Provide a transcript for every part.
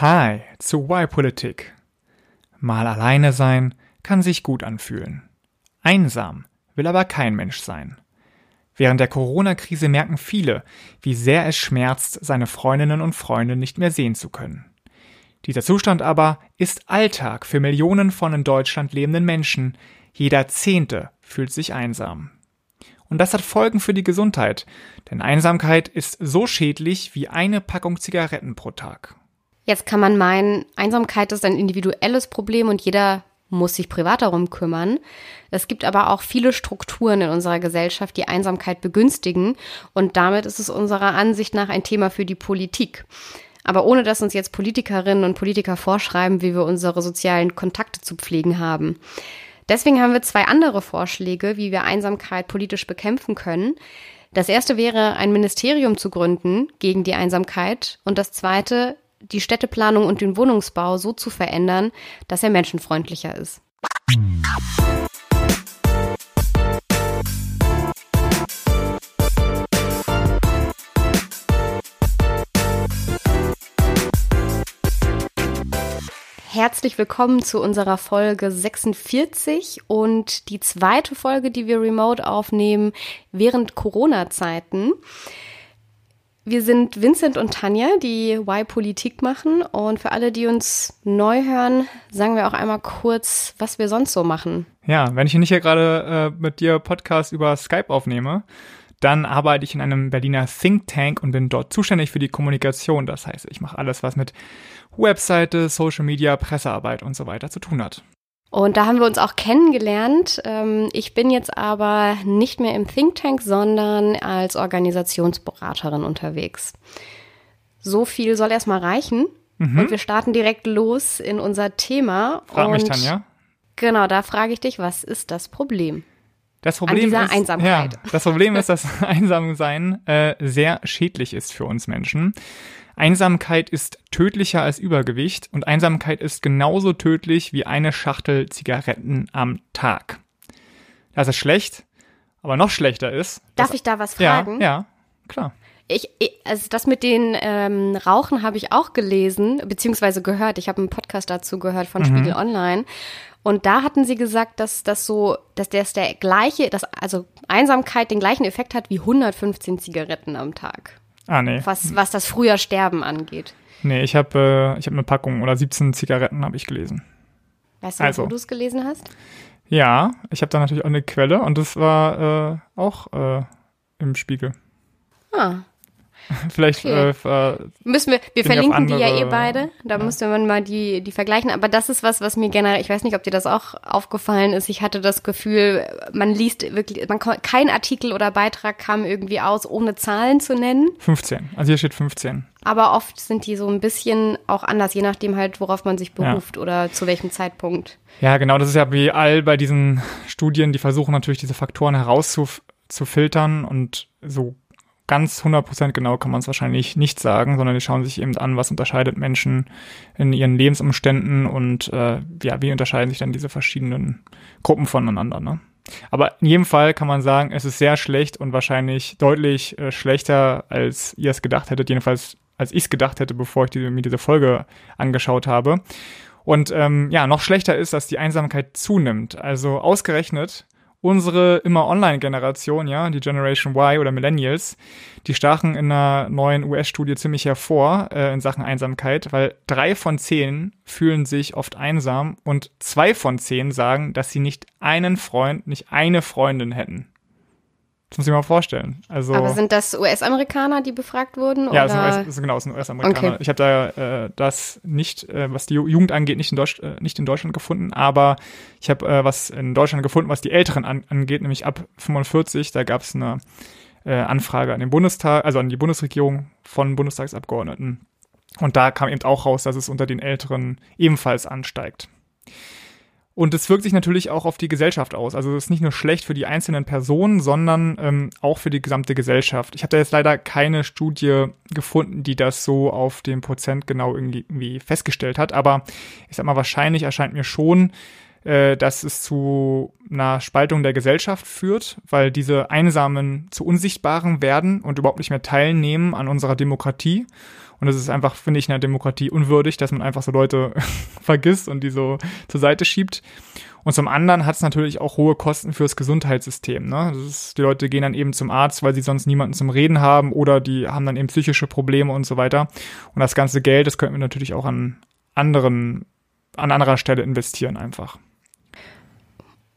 Hi zu Why Politik. Mal alleine sein kann sich gut anfühlen. Einsam will aber kein Mensch sein. Während der Corona-Krise merken viele, wie sehr es schmerzt, seine Freundinnen und Freunde nicht mehr sehen zu können. Dieser Zustand aber ist Alltag für Millionen von in Deutschland lebenden Menschen. Jeder Zehnte fühlt sich einsam. Und das hat Folgen für die Gesundheit, denn Einsamkeit ist so schädlich wie eine Packung Zigaretten pro Tag. Jetzt kann man meinen, Einsamkeit ist ein individuelles Problem und jeder muss sich privat darum kümmern. Es gibt aber auch viele Strukturen in unserer Gesellschaft, die Einsamkeit begünstigen und damit ist es unserer Ansicht nach ein Thema für die Politik. Aber ohne dass uns jetzt Politikerinnen und Politiker vorschreiben, wie wir unsere sozialen Kontakte zu pflegen haben. Deswegen haben wir zwei andere Vorschläge, wie wir Einsamkeit politisch bekämpfen können. Das erste wäre, ein Ministerium zu gründen gegen die Einsamkeit und das zweite, die Städteplanung und den Wohnungsbau so zu verändern, dass er menschenfreundlicher ist. Herzlich willkommen zu unserer Folge 46 und die zweite Folge, die wir remote aufnehmen während Corona-Zeiten. Wir sind Vincent und Tanja, die Y Politik machen. Und für alle, die uns neu hören, sagen wir auch einmal kurz, was wir sonst so machen. Ja, wenn ich nicht hier gerade äh, mit dir Podcast über Skype aufnehme, dann arbeite ich in einem Berliner Think Tank und bin dort zuständig für die Kommunikation. Das heißt, ich mache alles, was mit Webseite, Social Media, Pressearbeit und so weiter zu tun hat. Und da haben wir uns auch kennengelernt. Ähm, ich bin jetzt aber nicht mehr im Think Tank, sondern als Organisationsberaterin unterwegs. So viel soll erstmal reichen. Mhm. Und wir starten direkt los in unser Thema. Frag und mich, Tanja. Genau, da frage ich dich, was ist das Problem? Das Problem ist, Einsamkeit. Ja, das Problem ist, dass Einsamsein äh, sehr schädlich ist für uns Menschen. Einsamkeit ist tödlicher als Übergewicht und Einsamkeit ist genauso tödlich wie eine Schachtel Zigaretten am Tag. Das ist schlecht, aber noch schlechter ist. Darf ich da was fragen? Ja, ja, klar. Ich, also das mit den ähm, Rauchen habe ich auch gelesen, beziehungsweise gehört. Ich habe einen Podcast dazu gehört von mhm. Spiegel Online. Und da hatten sie gesagt, dass das so, dass das der gleiche, dass also Einsamkeit den gleichen Effekt hat wie 115 Zigaretten am Tag. Ah, nee. Was, was das früher Sterben angeht. Nee, ich habe äh, hab eine Packung oder 17 Zigaretten habe ich gelesen. Weißt du, also. wo du es gelesen hast? Ja, ich habe da natürlich auch eine Quelle und das war äh, auch äh, im Spiegel. Ah. Vielleicht okay. äh, müssen wir, wir verlinken die ja eh beide. Da ja. müsste man mal die, die vergleichen. Aber das ist was, was mir generell, ich weiß nicht, ob dir das auch aufgefallen ist. Ich hatte das Gefühl, man liest wirklich, man kein Artikel oder Beitrag kam irgendwie aus, ohne Zahlen zu nennen. 15. Also hier steht 15. Aber oft sind die so ein bisschen auch anders, je nachdem halt, worauf man sich beruft ja. oder zu welchem Zeitpunkt. Ja, genau. Das ist ja wie all bei diesen Studien, die versuchen natürlich diese Faktoren herauszufiltern und so ganz 100% genau kann man es wahrscheinlich nicht sagen, sondern die schauen sich eben an, was unterscheidet Menschen in ihren Lebensumständen und äh, ja, wie unterscheiden sich dann diese verschiedenen Gruppen voneinander. Ne? Aber in jedem Fall kann man sagen, es ist sehr schlecht und wahrscheinlich deutlich äh, schlechter, als ihr es gedacht hättet, jedenfalls als ich es gedacht hätte, bevor ich die, mir diese Folge angeschaut habe. Und ähm, ja, noch schlechter ist, dass die Einsamkeit zunimmt. Also ausgerechnet unsere immer Online-Generation, ja, die Generation Y oder Millennials, die stachen in einer neuen US-Studie ziemlich hervor äh, in Sachen Einsamkeit, weil drei von zehn fühlen sich oft einsam und zwei von zehn sagen, dass sie nicht einen Freund, nicht eine Freundin hätten. Das muss ich mal vorstellen. Also, Aber sind das US-Amerikaner, die befragt wurden? Ja, oder? Das sind US, genau, das sind US-Amerikaner. Okay. Ich habe da äh, das nicht, äh, was die Jugend angeht, nicht in, Deutsch, äh, nicht in Deutschland gefunden, aber ich habe äh, was in Deutschland gefunden, was die Älteren an, angeht, nämlich ab 45. Da gab es eine äh, Anfrage an den Bundestag, also an die Bundesregierung von Bundestagsabgeordneten. Und da kam eben auch raus, dass es unter den Älteren ebenfalls ansteigt. Und es wirkt sich natürlich auch auf die Gesellschaft aus. Also es ist nicht nur schlecht für die einzelnen Personen, sondern ähm, auch für die gesamte Gesellschaft. Ich habe da jetzt leider keine Studie gefunden, die das so auf den Prozent genau irgendwie, festgestellt hat. Aber ich sag mal, wahrscheinlich erscheint mir schon, äh, dass es zu einer Spaltung der Gesellschaft führt, weil diese Einsamen zu Unsichtbaren werden und überhaupt nicht mehr teilnehmen an unserer Demokratie Und das ist einfach, finde ich, in der Demokratie unwürdig, dass man einfach so Leute vergisst und die so zur Seite schiebt. Und zum anderen hat es natürlich auch hohe Kosten fürs Gesundheitssystem. Ne? Ist, die Leute gehen dann eben zum Arzt, weil sie sonst niemanden zum Reden haben oder die haben dann eben psychische Probleme und so weiter. Und das ganze Geld, das könnten wir natürlich auch an anderen, an anderer Stelle investieren einfach.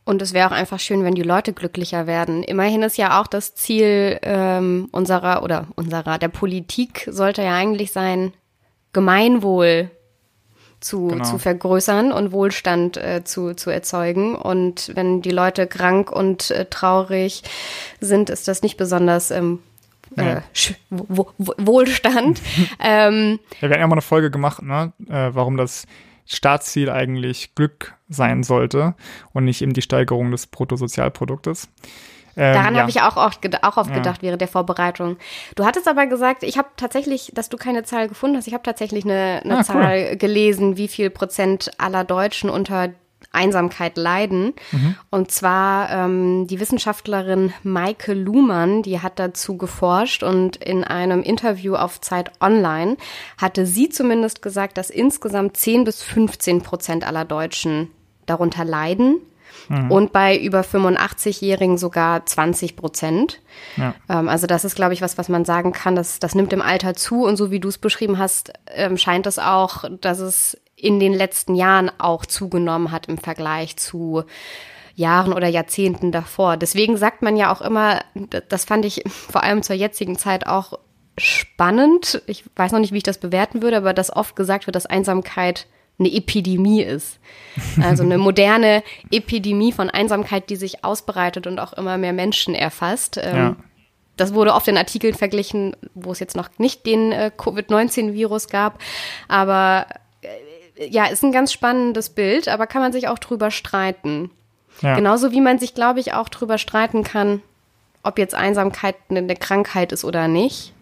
Und es wäre auch einfach schön, wenn die Leute glücklicher werden. Immerhin ist ja auch das Ziel ähm, unserer oder unserer der Politik sollte ja eigentlich sein, Gemeinwohl zu, genau. zu vergrößern und Wohlstand äh, zu, zu erzeugen. Und wenn die Leute krank und äh, traurig sind, ist das nicht besonders ähm, äh, Wohlstand. ähm, ja, wir haben ja mal eine Folge gemacht, ne? Äh, warum das Staatsziel eigentlich Glück sein sollte und nicht eben die Steigerung des Bruttosozialproduktes. Ähm, Daran ja. habe ich auch oft, auch oft ja. gedacht während der Vorbereitung. Du hattest aber gesagt, ich habe tatsächlich, dass du keine Zahl gefunden hast, ich habe tatsächlich eine, eine ah, Zahl cool. gelesen, wie viel Prozent aller Deutschen unter Einsamkeit leiden. Mhm. Und zwar ähm, die Wissenschaftlerin Maike Luhmann, die hat dazu geforscht und in einem Interview auf Zeit Online hatte sie zumindest gesagt, dass insgesamt 10 bis 15 Prozent aller Deutschen darunter leiden. Mhm. Und bei über 85-Jährigen sogar 20 Prozent. Ja. Ähm, also das ist, glaube ich, was, was man sagen kann, das, das nimmt im Alter zu. Und so wie du es beschrieben hast, ähm, scheint es auch, dass es in den letzten Jahren auch zugenommen hat im Vergleich zu Jahren oder Jahrzehnten davor. Deswegen sagt man ja auch immer, das fand ich vor allem zur jetzigen Zeit auch spannend. Ich weiß noch nicht, wie ich das bewerten würde, aber dass oft gesagt wird, dass Einsamkeit eine Epidemie ist. Also eine moderne Epidemie von Einsamkeit, die sich ausbreitet und auch immer mehr Menschen erfasst. Ähm, ja. Das wurde oft in Artikeln verglichen, wo es jetzt noch nicht den äh, Covid-19-Virus gab. Aber ja, ist ein ganz spannendes Bild, aber kann man sich auch drüber streiten. Ja. Genauso wie man sich, glaube ich, auch drüber streiten kann, ob jetzt Einsamkeit eine Krankheit ist oder nicht.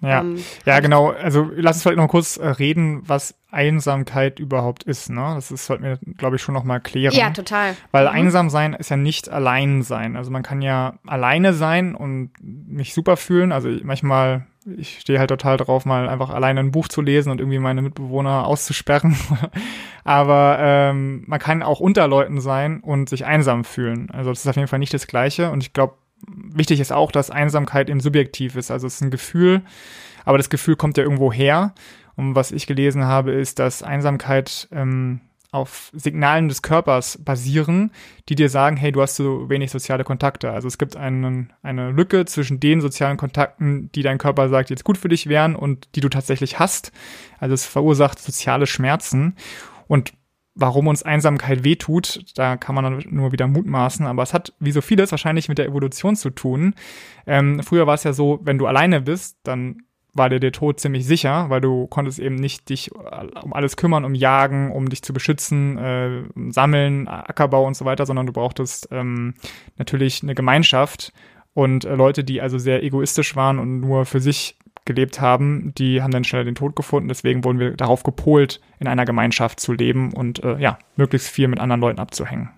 Ja, ähm, ja genau. Also lass uns vielleicht noch kurz äh, reden, was Einsamkeit überhaupt ist. Ne? Das ist, sollten wir, glaube ich, schon noch mal klären. Ja, total. Weil mhm. einsam sein ist ja nicht allein sein. Also man kann ja alleine sein und mich super fühlen. Also manchmal, ich stehe halt total drauf, mal einfach alleine ein Buch zu lesen und irgendwie meine Mitbewohner auszusperren. Aber ähm, man kann auch unter Leuten sein und sich einsam fühlen. Also das ist auf jeden Fall nicht das Gleiche. Und ich glaube, wichtig ist auch, dass Einsamkeit eben subjektiv ist. Also es ist ein Gefühl, aber das Gefühl kommt ja irgendwo her. Und was ich gelesen habe, ist, dass Einsamkeit ähm, auf Signalen des Körpers basieren, die dir sagen, hey, du hast so wenig soziale Kontakte. Also es gibt einen, eine Lücke zwischen den sozialen Kontakten, die dein Körper sagt, jetzt gut für dich wären und die du tatsächlich hast. Also es verursacht soziale Schmerzen. Und warum uns Einsamkeit wehtut, da kann man dann nur wieder mutmaßen, aber es hat, wie so vieles, wahrscheinlich mit der Evolution zu tun. Ähm, früher war es ja so, wenn du alleine bist, dann war dir der Tod ziemlich sicher, weil du konntest eben nicht dich um alles kümmern, um Jagen, um dich zu beschützen, äh, Sammeln, Ackerbau und so weiter, sondern du brauchtest ähm, natürlich eine Gemeinschaft und äh, Leute, die also sehr egoistisch waren und nur für sich gelebt haben, die haben dann schneller den Tod gefunden. Deswegen wurden wir darauf gepolt, in einer Gemeinschaft zu leben und äh, ja, möglichst viel mit anderen Leuten abzuhängen.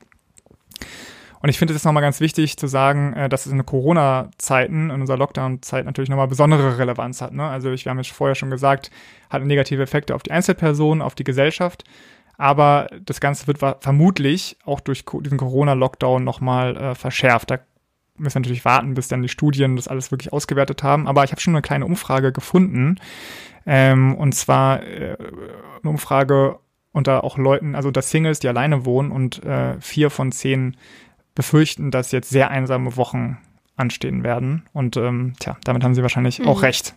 Und ich finde es nochmal ganz wichtig zu sagen, äh, dass es in Corona-Zeiten, in unserer Lockdown-Zeit natürlich nochmal besondere Relevanz hat. Ne? Also ich, wir haben es vorher schon gesagt, hat negative Effekte auf die Einzelpersonen, auf die Gesellschaft. Aber das Ganze wird vermutlich auch durch diesen Corona-Lockdown nochmal äh, verschärft. Da müssen natürlich warten, bis dann die Studien das alles wirklich ausgewertet haben. Aber ich habe schon eine kleine Umfrage gefunden. Ähm, und zwar äh, eine Umfrage unter auch Leuten, also unter Singles, die alleine wohnen und äh, vier von zehn befürchten, dass jetzt sehr einsame Wochen anstehen werden. Und ähm, tja, damit haben sie wahrscheinlich mhm. auch recht.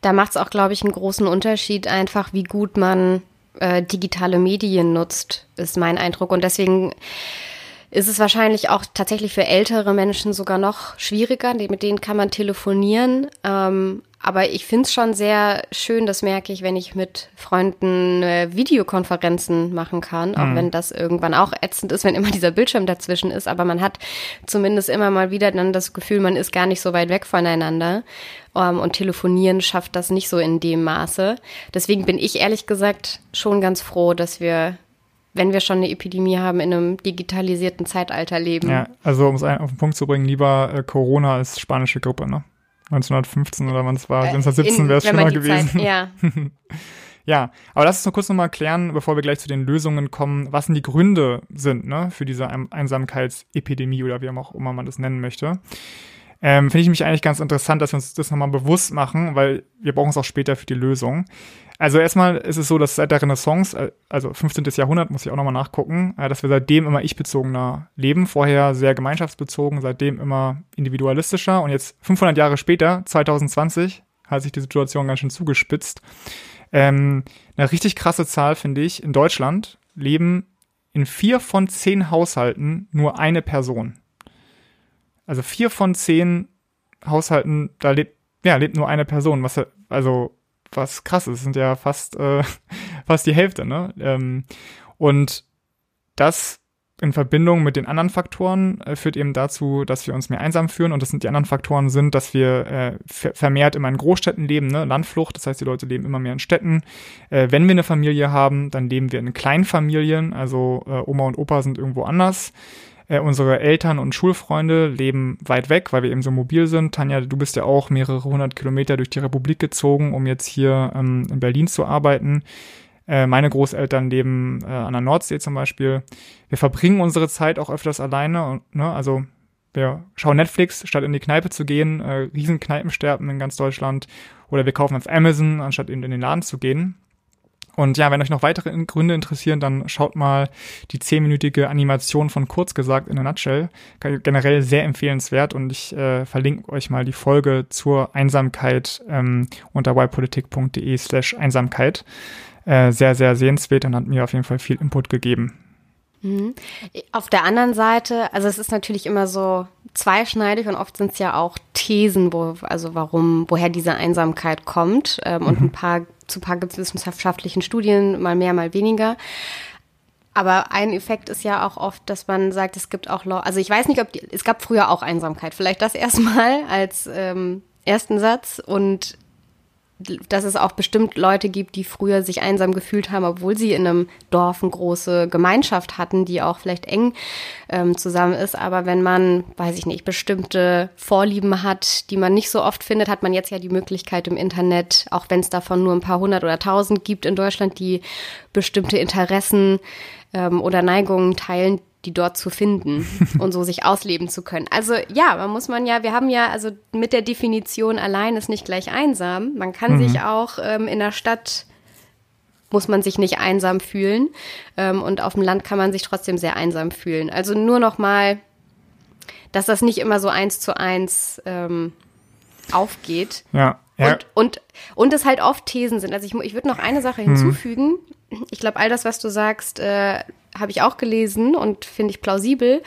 Da macht es auch, glaube ich, einen großen Unterschied, einfach wie gut man äh, digitale Medien nutzt, ist mein Eindruck. Und deswegen ist es wahrscheinlich auch tatsächlich für ältere Menschen sogar noch schwieriger. Mit denen kann man telefonieren. Ähm, aber ich finde es schon sehr schön, das merke ich, wenn ich mit Freunden äh, Videokonferenzen machen kann, auch mhm. wenn das irgendwann auch ätzend ist, wenn immer dieser Bildschirm dazwischen ist. Aber man hat zumindest immer mal wieder dann das Gefühl, man ist gar nicht so weit weg voneinander. Ähm, und telefonieren schafft das nicht so in dem Maße. Deswegen bin ich ehrlich gesagt schon ganz froh, dass wir wenn wir schon eine Epidemie haben, in einem digitalisierten Zeitalter leben. Ja, also um es auf den Punkt zu bringen, lieber äh, Corona als spanische Grippe, ne? 1915 oder wann es war, 1917 wäre es schlimmer gewesen. Zeit, ja. ja, aber lass uns noch kurz nochmal klären, bevor wir gleich zu den Lösungen kommen, was denn die Gründe sind ne, für diese Einsamkeitsepidemie oder wie auch immer man das nennen möchte. Ähm, Finde ich mich eigentlich ganz interessant, dass wir uns das nochmal bewusst machen, weil wir brauchen es auch später für die Lösung. Also erstmal ist es so, dass seit der Renaissance, äh, also 15. Jahrhundert, muss ich auch nochmal nachgucken, äh, dass wir seitdem immer ich-bezogener leben, vorher sehr gemeinschaftsbezogen, seitdem immer individualistischer und jetzt 500 Jahre später, 2020, hat sich die Situation ganz schön zugespitzt. Ähm, eine richtig krasse Zahl finde ich, in Deutschland leben in vier von zehn Haushalten nur eine Person. Also vier von zehn Haushalten, da lebt, ja, lebt nur eine Person, was also was krass ist, sind ja fast, äh, fast die Hälfte, ne? Ähm, und das in Verbindung mit den anderen Faktoren äh, führt eben dazu, dass wir uns mehr einsam fühlen. Und das sind die anderen Faktoren sind, dass wir äh, vermehrt immer in Großstädten leben, ne? Landflucht. Das heißt, die Leute leben immer mehr in Städten. Äh, wenn wir eine Familie haben, dann leben wir in Kleinfamilien. Also äh, Oma und Opa sind irgendwo anders. Äh, unsere Eltern und Schulfreunde leben weit weg, weil wir eben so mobil sind. Tanja, du bist ja auch mehrere hundert Kilometer durch die Republik gezogen, um jetzt hier ähm, in Berlin zu arbeiten. Äh, meine Großeltern leben äh, an der Nordsee zum Beispiel. Wir verbringen unsere Zeit auch öfters alleine. Und, ne, also wir schauen Netflix, statt in die Kneipe zu gehen. Äh, Riesenkneipensterben in ganz Deutschland. Oder wir kaufen auf Amazon, anstatt in, in den Laden zu gehen. Und ja, wenn euch noch weitere Gründe interessieren, dann schaut mal die zehnminütige Animation von Kurz gesagt in a Nutshell. Generell sehr empfehlenswert und ich äh, verlinke euch mal die Folge zur Einsamkeit ähm, unter ypolitik.de slash Einsamkeit. Äh, sehr, sehr sehenswert und hat mir auf jeden Fall viel Input gegeben. Mhm. Auf der anderen Seite, also es ist natürlich immer so zweischneidig und oft sind es ja auch Thesen, wo, also warum, woher diese Einsamkeit kommt. Ähm, mhm. Und ein paar zu paar gibt es wissenschaftlichen Studien, mal mehr, mal weniger. Aber ein Effekt ist ja auch oft, dass man sagt, es gibt auch also ich weiß nicht, ob die, es gab früher auch Einsamkeit. Vielleicht das erstmal als ähm, ersten Satz. Und dass es auch bestimmt Leute gibt, die früher sich einsam gefühlt haben, obwohl sie in einem Dorf eine große Gemeinschaft hatten, die auch vielleicht eng ähm, zusammen ist. Aber wenn man, weiß ich nicht, bestimmte Vorlieben hat, die man nicht so oft findet, hat man jetzt ja die Möglichkeit im Internet, auch wenn es davon nur ein paar hundert oder tausend gibt in Deutschland, die bestimmte Interessen ähm, oder Neigungen teilen, die dort zu finden und so sich ausleben zu können. Also ja, man muss man ja, wir haben ja, also mit der Definition allein ist nicht gleich einsam. Man kann mhm. sich auch ähm, in der Stadt muss man sich nicht einsam fühlen ähm, und auf dem Land kann man sich trotzdem sehr einsam fühlen. Also nur noch mal, dass das nicht immer so eins zu eins ähm, aufgeht. Ja. ja. Und, und, und es halt oft Thesen sind. Also ich, ich würde noch eine Sache mhm. hinzufügen. Mhm. Ich glaube, all das, was du sagst, äh, habe ich auch gelesen und finde ich plausibel.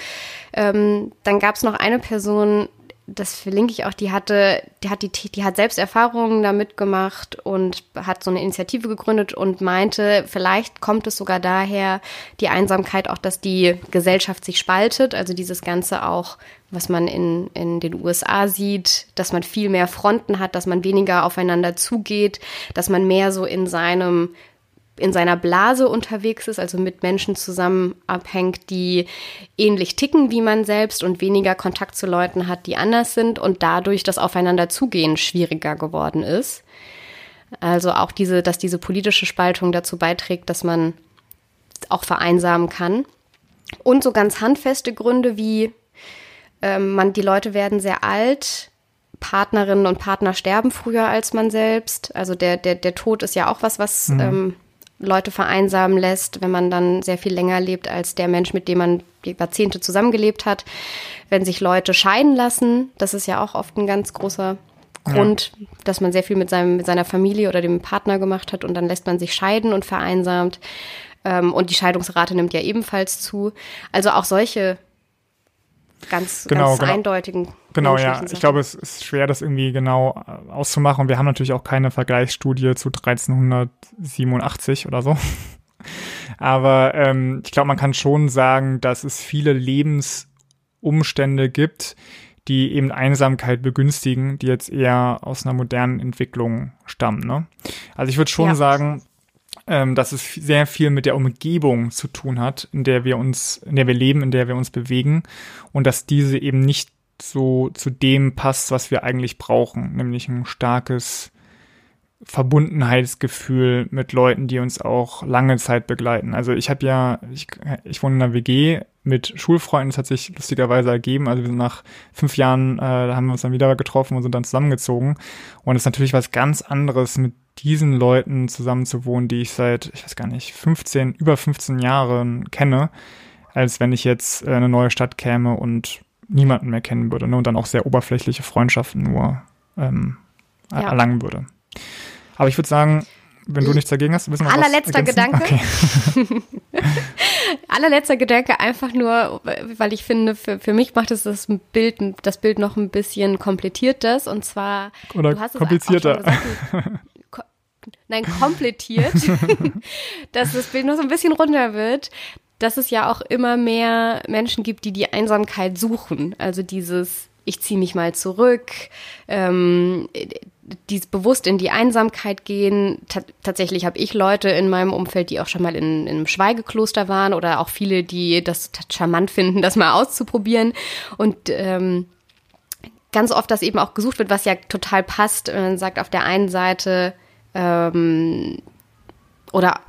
Ähm, dann gab es noch eine Person, das verlinke ich auch, die hatte, die hat die, die hat selbst Erfahrungen damit gemacht und hat so eine Initiative gegründet und meinte, vielleicht kommt es sogar daher, die Einsamkeit auch, dass die Gesellschaft sich spaltet, also dieses Ganze auch, was man in, in den USA sieht, dass man viel mehr Fronten hat, dass man weniger aufeinander zugeht, dass man mehr so in seinem in seiner Blase unterwegs ist, also mit Menschen zusammen abhängt, die ähnlich ticken wie man selbst und weniger Kontakt zu Leuten hat, die anders sind und dadurch das Aufeinanderzugehen schwieriger geworden ist. Also auch diese, dass diese politische Spaltung dazu beiträgt, dass man auch vereinsamen kann. Und so ganz handfeste Gründe wie ähm, man, die Leute werden sehr alt, Partnerinnen und Partner sterben früher als man selbst. Also der, der, der Tod ist ja auch was, was mhm. ähm, Leute vereinsamen lässt, wenn man dann sehr viel länger lebt als der Mensch, mit dem man Jahrzehnte zusammengelebt hat. Wenn sich Leute scheiden lassen, das ist ja auch oft ein ganz großer Grund, ja. dass man sehr viel mit, seinem, mit seiner Familie oder dem Partner gemacht hat und dann lässt man sich scheiden und vereinsamt. Ähm, und die Scheidungsrate nimmt ja ebenfalls zu. Also auch solche ganz, genau, ganz genau. eindeutigen. Genau, ja. Ich glaube, es ist schwer, das irgendwie genau äh, auszumachen. Wir haben natürlich auch keine Vergleichsstudie zu 1387 oder so. Aber ähm, ich glaube, man kann schon sagen, dass es viele Lebensumstände gibt, die eben Einsamkeit begünstigen, die jetzt eher aus einer modernen Entwicklung stammen. Ne? Also ich würde schon ja. sagen, ähm, dass es sehr viel mit der Umgebung zu tun hat, in der wir uns, in der wir leben, in der wir uns bewegen und dass diese eben nicht so zu dem passt, was wir eigentlich brauchen, nämlich ein starkes Verbundenheitsgefühl mit Leuten, die uns auch lange Zeit begleiten. Also ich habe ja, ich, ich wohne in einer WG mit Schulfreunden, das hat sich lustigerweise ergeben. Also wir sind nach fünf Jahren, äh, da haben wir uns dann wieder getroffen und sind dann zusammengezogen. Und es ist natürlich was ganz anderes, mit diesen Leuten zusammen zu wohnen, die ich seit, ich weiß gar nicht, 15, über 15 Jahren kenne, als wenn ich jetzt äh, in eine neue Stadt käme und niemanden mehr kennen würde ne? und dann auch sehr oberflächliche Freundschaften nur ähm, ja. erlangen würde. Aber ich würde sagen, wenn du nichts dagegen hast, wissen wir Allerletzter Gedanke. Okay. Allerletzter Gedanke, einfach nur, weil ich finde, für, für mich macht es das Bild, das Bild noch ein bisschen komplettiert das. Und zwar, Oder komplizierter. Nein, komplettiert, dass das Bild noch so ein bisschen runter wird, dass es ja auch immer mehr Menschen gibt, die die Einsamkeit suchen. Also dieses, ich ziehe mich mal zurück, ähm, die bewusst in die Einsamkeit gehen. T tatsächlich habe ich Leute in meinem Umfeld, die auch schon mal in, in einem Schweigekloster waren oder auch viele, die das charmant finden, das mal auszuprobieren. Und ähm, ganz oft das eben auch gesucht wird, was ja total passt. Man sagt auf der einen Seite ähm, oder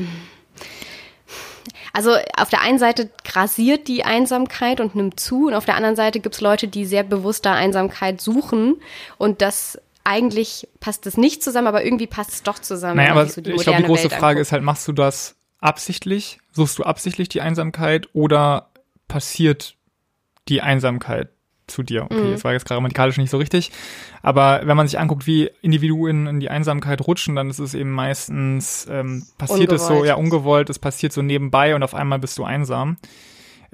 also auf der einen Seite grasiert die Einsamkeit und nimmt zu und auf der anderen Seite gibt es Leute, die sehr bewusst da Einsamkeit suchen und das eigentlich passt es nicht zusammen, aber irgendwie passt es doch zusammen. Naja, aber so ich glaube, die große Welt Frage anguckt. ist halt, machst du das absichtlich? Suchst du absichtlich die Einsamkeit oder passiert die Einsamkeit zu dir? Okay, mhm. das war jetzt grammatikalisch nicht so richtig. Aber wenn man sich anguckt, wie Individuen in die Einsamkeit rutschen, dann ist es eben meistens, ähm, passiert ungewollt. es so, ja, ungewollt, es passiert so nebenbei und auf einmal bist du einsam.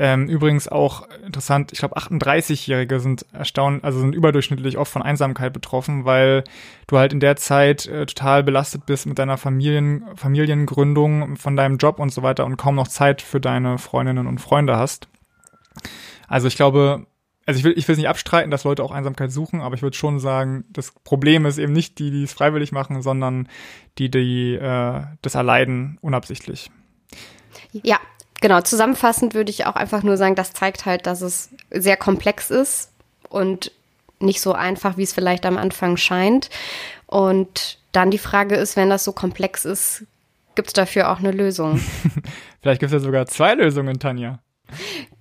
Ähm, übrigens auch interessant, ich glaube 38-Jährige sind erstaunt, also sind überdurchschnittlich oft von Einsamkeit betroffen, weil du halt in der Zeit äh, total belastet bist mit deiner Familien, Familiengründung, von deinem Job und so weiter und kaum noch Zeit für deine Freundinnen und Freunde hast. Also ich glaube, also ich will, ich will es nicht abstreiten, dass Leute auch Einsamkeit suchen, aber ich würde schon sagen, das Problem ist eben nicht die, die es freiwillig machen, sondern die, die äh, das erleiden unabsichtlich. Ja, genau, zusammenfassend würde ich auch einfach nur sagen, das zeigt halt, dass es sehr komplex ist und nicht so einfach, wie es vielleicht am Anfang scheint. Und dann die Frage ist, wenn das so komplex ist, gibt es dafür auch eine Lösung? vielleicht gibt es ja sogar zwei Lösungen, Tanja.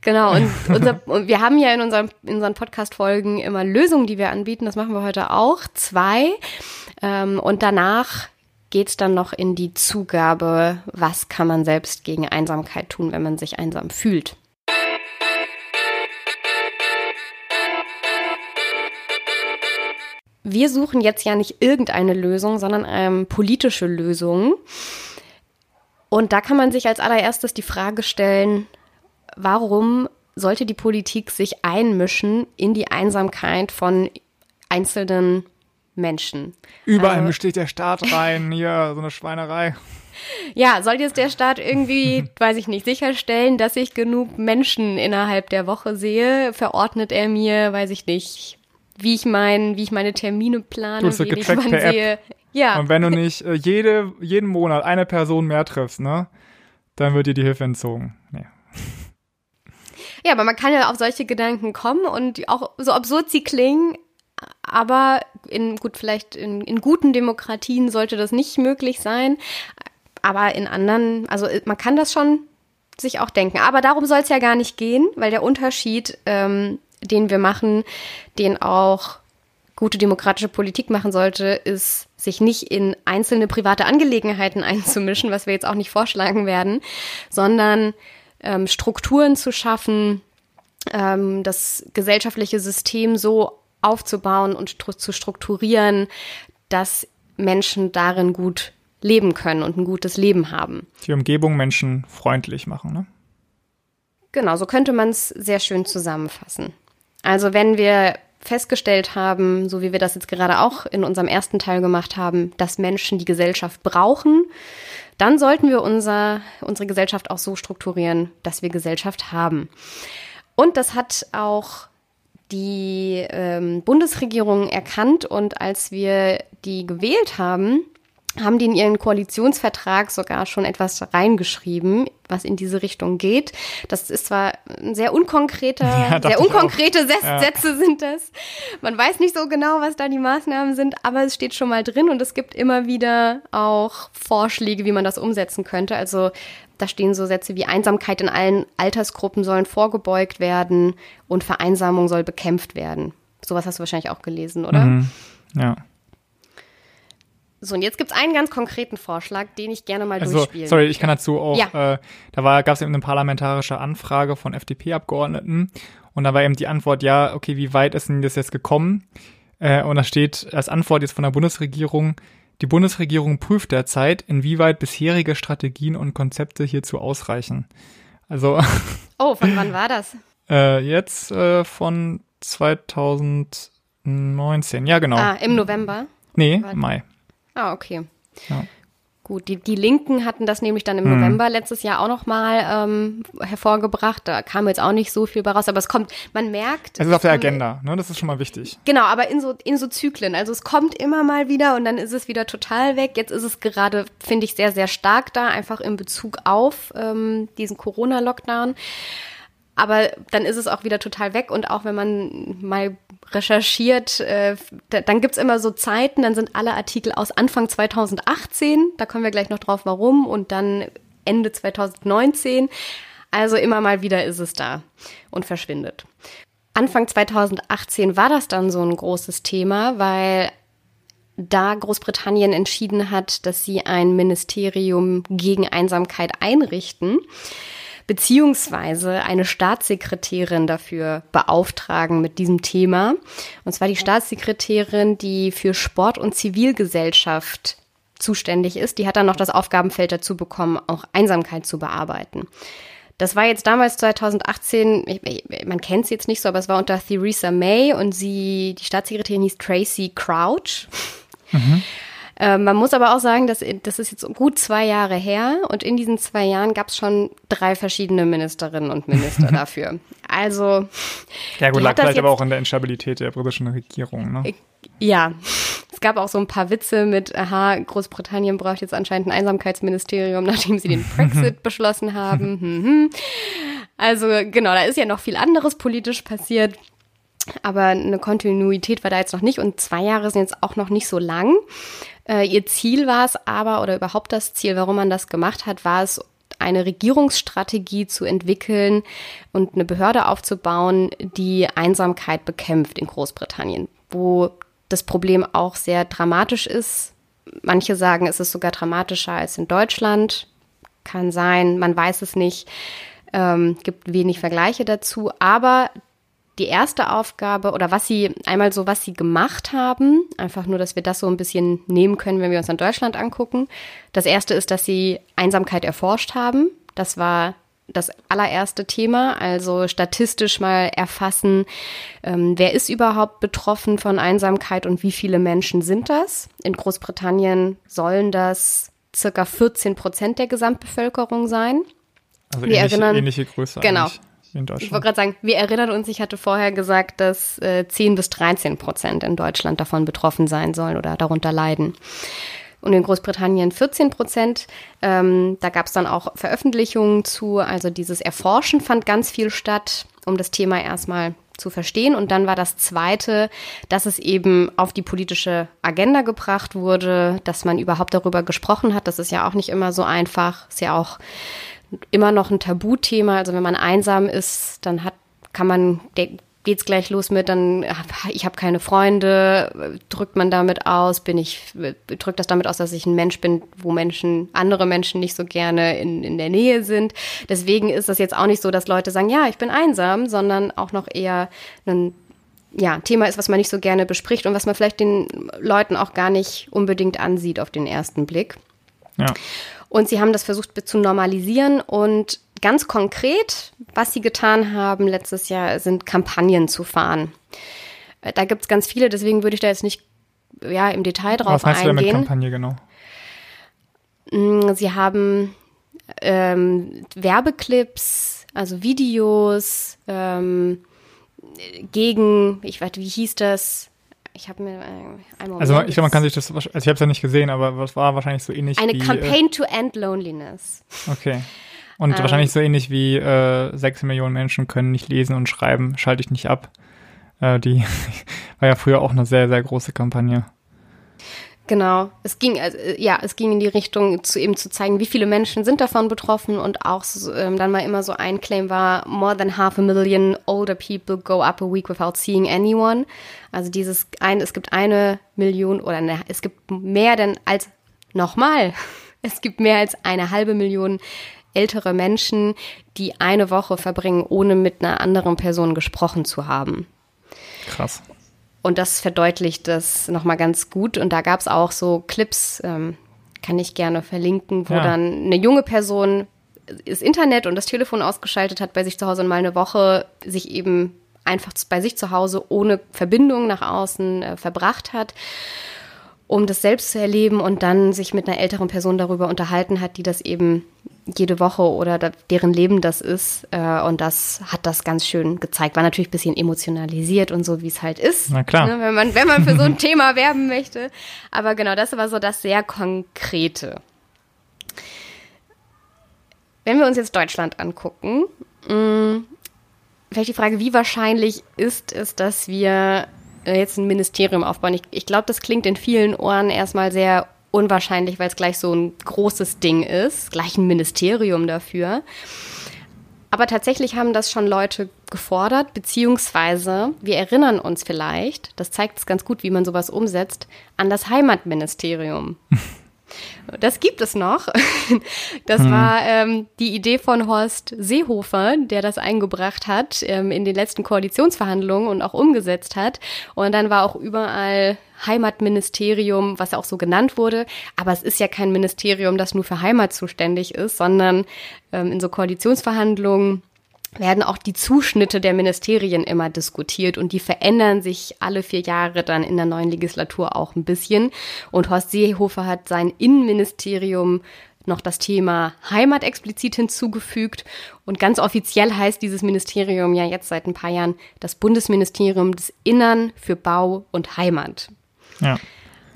Genau, und, unser, und wir haben ja in, unserem, in unseren Podcast-Folgen immer Lösungen, die wir anbieten. Das machen wir heute auch. Zwei. Ähm, und danach geht es dann noch in die Zugabe, was kann man selbst gegen Einsamkeit tun, wenn man sich einsam fühlt. Wir suchen jetzt ja nicht irgendeine Lösung, sondern ähm, politische Lösungen. Und da kann man sich als allererstes die Frage stellen, warum sollte die Politik sich einmischen in die Einsamkeit von einzelnen Menschen. Überall also, mischt sich der Staat rein, hier so eine Schweinerei. Ja, soll jetzt der Staat irgendwie, weiß ich nicht, sicherstellen, dass ich genug Menschen innerhalb der Woche sehe? Verordnet er mir, weiß ich nicht, wie ich mein, wie ich meine Termine plane, wie ich wann sehe. Ja. Und wenn du nicht äh, jede, jeden Monat eine Person mehr triffst, ne, dann wird dir die Hilfe entzogen. Ja, aber man kann ja auf solche Gedanken kommen und auch so absurd sie klingen, aber in gut, vielleicht in, in guten Demokratien sollte das nicht möglich sein. Aber in anderen, also man kann das schon sich auch denken. Aber darum soll es ja gar nicht gehen, weil der Unterschied, ähm, den wir machen, den auch gute demokratische Politik machen sollte, ist, sich nicht in einzelne private Angelegenheiten einzumischen, was wir jetzt auch nicht vorschlagen werden, sondern ähm, Strukturen zu schaffen, ähm, das gesellschaftliche System so aufzubauen und stru zu strukturieren, dass Menschen darin gut leben können und ein gutes Leben haben. Die Umgebung Menschen freundlich machen, ne? Genau, so könnte man es sehr schön zusammenfassen. Also wenn wir festgestellt haben, so wie wir das jetzt gerade auch in unserem ersten Teil gemacht haben, dass Menschen die Gesellschaft brauchen, dann sollten wir unser, unsere Gesellschaft auch so strukturieren, dass wir Gesellschaft haben. Und das hat auch die ähm, Bundesregierung erkannt und als wir die gewählt haben, haben die in ihren Koalitionsvertrag sogar schon etwas reingeschrieben, was in diese Richtung geht. Das ist zwar ein sehr unkonkreter, ja, sehr unkonkrete ja. Sätze sind das. Man weiß nicht so genau, was da die Maßnahmen sind, aber es steht schon mal drin und es gibt immer wieder auch Vorschläge, wie man das umsetzen könnte. Also da stehen so Sätze wie Einsamkeit in allen Altersgruppen sollen vorgebeugt werden und Vereinsamung soll bekämpft werden. Sowas hast du wahrscheinlich auch gelesen, oder? Mhm. Ja. So, und jetzt gibt es einen ganz konkreten Vorschlag, den ich gerne mal also, durchspielen Sorry, ich kann dazu auch, ja. äh, da gab es eben eine parlamentarische Anfrage von FDP-Abgeordneten und da war eben die Antwort, ja, okay, wie weit ist denn das jetzt gekommen? Äh, und da steht als Antwort jetzt von der Bundesregierung, die Bundesregierung prüft derzeit, inwieweit bisherige Strategien und Konzepte hierzu ausreichen. Also. Oh, von wann war das? äh, jetzt äh, von 2019, ja genau. Ah, im November? Nee, Mai. Ah, okay. Ja. Gut, die, die Linken hatten das nämlich dann im mhm. November letztes Jahr auch nochmal ähm, hervorgebracht. Da kam jetzt auch nicht so viel bei raus, aber es kommt, man merkt. Es ist auf der Agenda, ne? Das ist schon mal wichtig. Genau, aber in so, in so Zyklen. Also es kommt immer mal wieder und dann ist es wieder total weg. Jetzt ist es gerade, finde ich, sehr, sehr stark da, einfach in Bezug auf ähm, diesen Corona-Lockdown. Aber dann ist es auch wieder total weg und auch wenn man mal recherchiert, äh, da, dann gibt's immer so Zeiten, dann sind alle Artikel aus Anfang 2018, da kommen wir gleich noch drauf, warum, und dann Ende 2019. Also immer mal wieder ist es da und verschwindet. Anfang 2018 war das dann so ein großes Thema, weil da Großbritannien entschieden hat, dass sie ein Ministerium gegen Einsamkeit einrichten beziehungsweise eine Staatssekretärin dafür beauftragen mit diesem Thema. Und zwar die Staatssekretärin, die für Sport und Zivilgesellschaft zuständig ist. Die hat dann noch das Aufgabenfeld dazu bekommen, auch Einsamkeit zu bearbeiten. Das war jetzt damals 2018, man kennt sie jetzt nicht so, aber es war unter Theresa May und sie, die Staatssekretärin hieß Tracy Crouch. Mhm. Äh, man muss aber auch sagen, dass das ist jetzt gut zwei Jahre her und in diesen zwei Jahren gab es schon drei verschiedene Ministerinnen und Minister dafür. Also ja gut, lag vielleicht aber auch an der Instabilität der britischen Regierung. Ne? Äh, ja, es gab auch so ein paar Witze mit, aha, Großbritannien braucht jetzt anscheinend ein Einsamkeitsministerium, nachdem sie den Brexit beschlossen haben. Hm, hm. Also genau, da ist ja noch viel anderes politisch passiert. Aber eine Kontinuität war da jetzt noch nicht und zwei Jahre sind jetzt auch noch nicht so lang. Äh, ihr Ziel war es aber, oder überhaupt das Ziel, warum man das gemacht hat, war es, eine Regierungsstrategie zu entwickeln und eine Behörde aufzubauen, die Einsamkeit bekämpft in Großbritannien, wo das Problem auch sehr dramatisch ist. Manche sagen, es ist sogar dramatischer als in Deutschland. Kann sein, man weiß es nicht. Ähm, gibt wenig Vergleiche dazu. Aber die erste Aufgabe oder was sie einmal so, was sie gemacht haben, einfach nur, dass wir das so ein bisschen nehmen können, wenn wir uns in Deutschland angucken. Das erste ist, dass sie Einsamkeit erforscht haben. Das war das allererste Thema, also statistisch mal erfassen, ähm, wer ist überhaupt betroffen von Einsamkeit und wie viele Menschen sind das? In Großbritannien sollen das circa 14 Prozent der Gesamtbevölkerung sein. Also ähnliche, erinnern, ähnliche Größe. Genau. Eigentlich in Deutschland. Ich wollte gerade sagen, wir erinnern uns, ich hatte vorher gesagt, dass äh, 10 bis 13 Prozent in Deutschland davon betroffen sein sollen oder darunter leiden. Und in Großbritannien 14 Prozent. Ähm, da gab es dann auch Veröffentlichungen zu. Also dieses Erforschen fand ganz viel statt, um das Thema erstmal zu verstehen. Und dann war das Zweite, dass es eben auf die politische Agenda gebracht wurde, dass man überhaupt darüber gesprochen hat. Das ist ja auch nicht immer so einfach. Ist ja auch immer noch ein Tabuthema. Also wenn man einsam ist, dann hat, kann man, geht's gleich los mit, dann ich habe keine Freunde, drückt man damit aus, bin ich, drückt das damit aus, dass ich ein Mensch bin, wo Menschen, andere Menschen nicht so gerne in, in der Nähe sind. Deswegen ist das jetzt auch nicht so, dass Leute sagen, ja, ich bin einsam, sondern auch noch eher ein ja, Thema ist, was man nicht so gerne bespricht und was man vielleicht den Leuten auch gar nicht unbedingt ansieht auf den ersten Blick. Ja. Und sie haben das versucht zu normalisieren und ganz konkret, was sie getan haben letztes Jahr, sind Kampagnen zu fahren. Äh, da gibt es ganz viele, deswegen würde ich da jetzt nicht ja, im Detail drauf was eingehen. Was mit Kampagne genau? Mm, sie haben ähm, Werbeclips, also Videos ähm, gegen, ich weiß, wie hieß das? Ich habe mir äh, einmal. Also ich glaube, man kann sich das, also ich habe es ja nicht gesehen, aber was war wahrscheinlich so ähnlich Eine wie. Campaign äh, to End Loneliness. Okay. Und ähm, wahrscheinlich so ähnlich wie äh, sechs Millionen Menschen können nicht lesen und schreiben, schalte ich nicht ab. Äh, die war ja früher auch eine sehr, sehr große Kampagne. Genau, es ging also, ja, es ging in die Richtung zu eben zu zeigen, wie viele Menschen sind davon betroffen und auch so, ähm, dann mal immer so ein Claim war more than half a million older people go up a week without seeing anyone. Also dieses ein, es gibt eine Million oder ne, es gibt mehr denn als nochmal, es gibt mehr als eine halbe Million ältere Menschen, die eine Woche verbringen, ohne mit einer anderen Person gesprochen zu haben. Krass. Und das verdeutlicht das nochmal ganz gut. Und da gab es auch so Clips, ähm, kann ich gerne verlinken, wo ja. dann eine junge Person das Internet und das Telefon ausgeschaltet hat bei sich zu Hause und mal eine Woche sich eben einfach bei sich zu Hause ohne Verbindung nach außen äh, verbracht hat, um das selbst zu erleben und dann sich mit einer älteren Person darüber unterhalten hat, die das eben jede Woche oder deren Leben das ist. Äh, und das hat das ganz schön gezeigt. War natürlich ein bisschen emotionalisiert und so, wie es halt ist. Na klar. Ne, wenn, man, wenn man für so ein Thema werben möchte. Aber genau, das war so das sehr Konkrete. Wenn wir uns jetzt Deutschland angucken, mh, vielleicht die Frage, wie wahrscheinlich ist es, dass wir jetzt ein Ministerium aufbauen? Ich, ich glaube, das klingt in vielen Ohren erstmal sehr unwahrscheinlich, weil es gleich so ein großes Ding ist, gleich ein Ministerium dafür. Aber tatsächlich haben das schon Leute gefordert, beziehungsweise wir erinnern uns vielleicht, das zeigt es ganz gut, wie man sowas umsetzt, an das Heimatministerium. Das gibt es noch. Das hm. war ähm, die Idee von Horst Seehofer, der das eingebracht hat ähm, in den letzten Koalitionsverhandlungen und auch umgesetzt hat. Und dann war auch überall Heimatministerium, was auch so genannt wurde. Aber es ist ja kein Ministerium, das nur für Heimat zuständig ist, sondern ähm, in so Koalitionsverhandlungen werden auch die Zuschnitte der Ministerien immer diskutiert und die verändern sich alle vier Jahre dann in der neuen Legislatur auch ein bisschen. Und Horst Seehofer hat sein Innenministerium noch das Thema Heimat explizit hinzugefügt. Und ganz offiziell heißt dieses Ministerium ja jetzt seit ein paar Jahren das Bundesministerium des Innern für Bau und Heimat. Ja.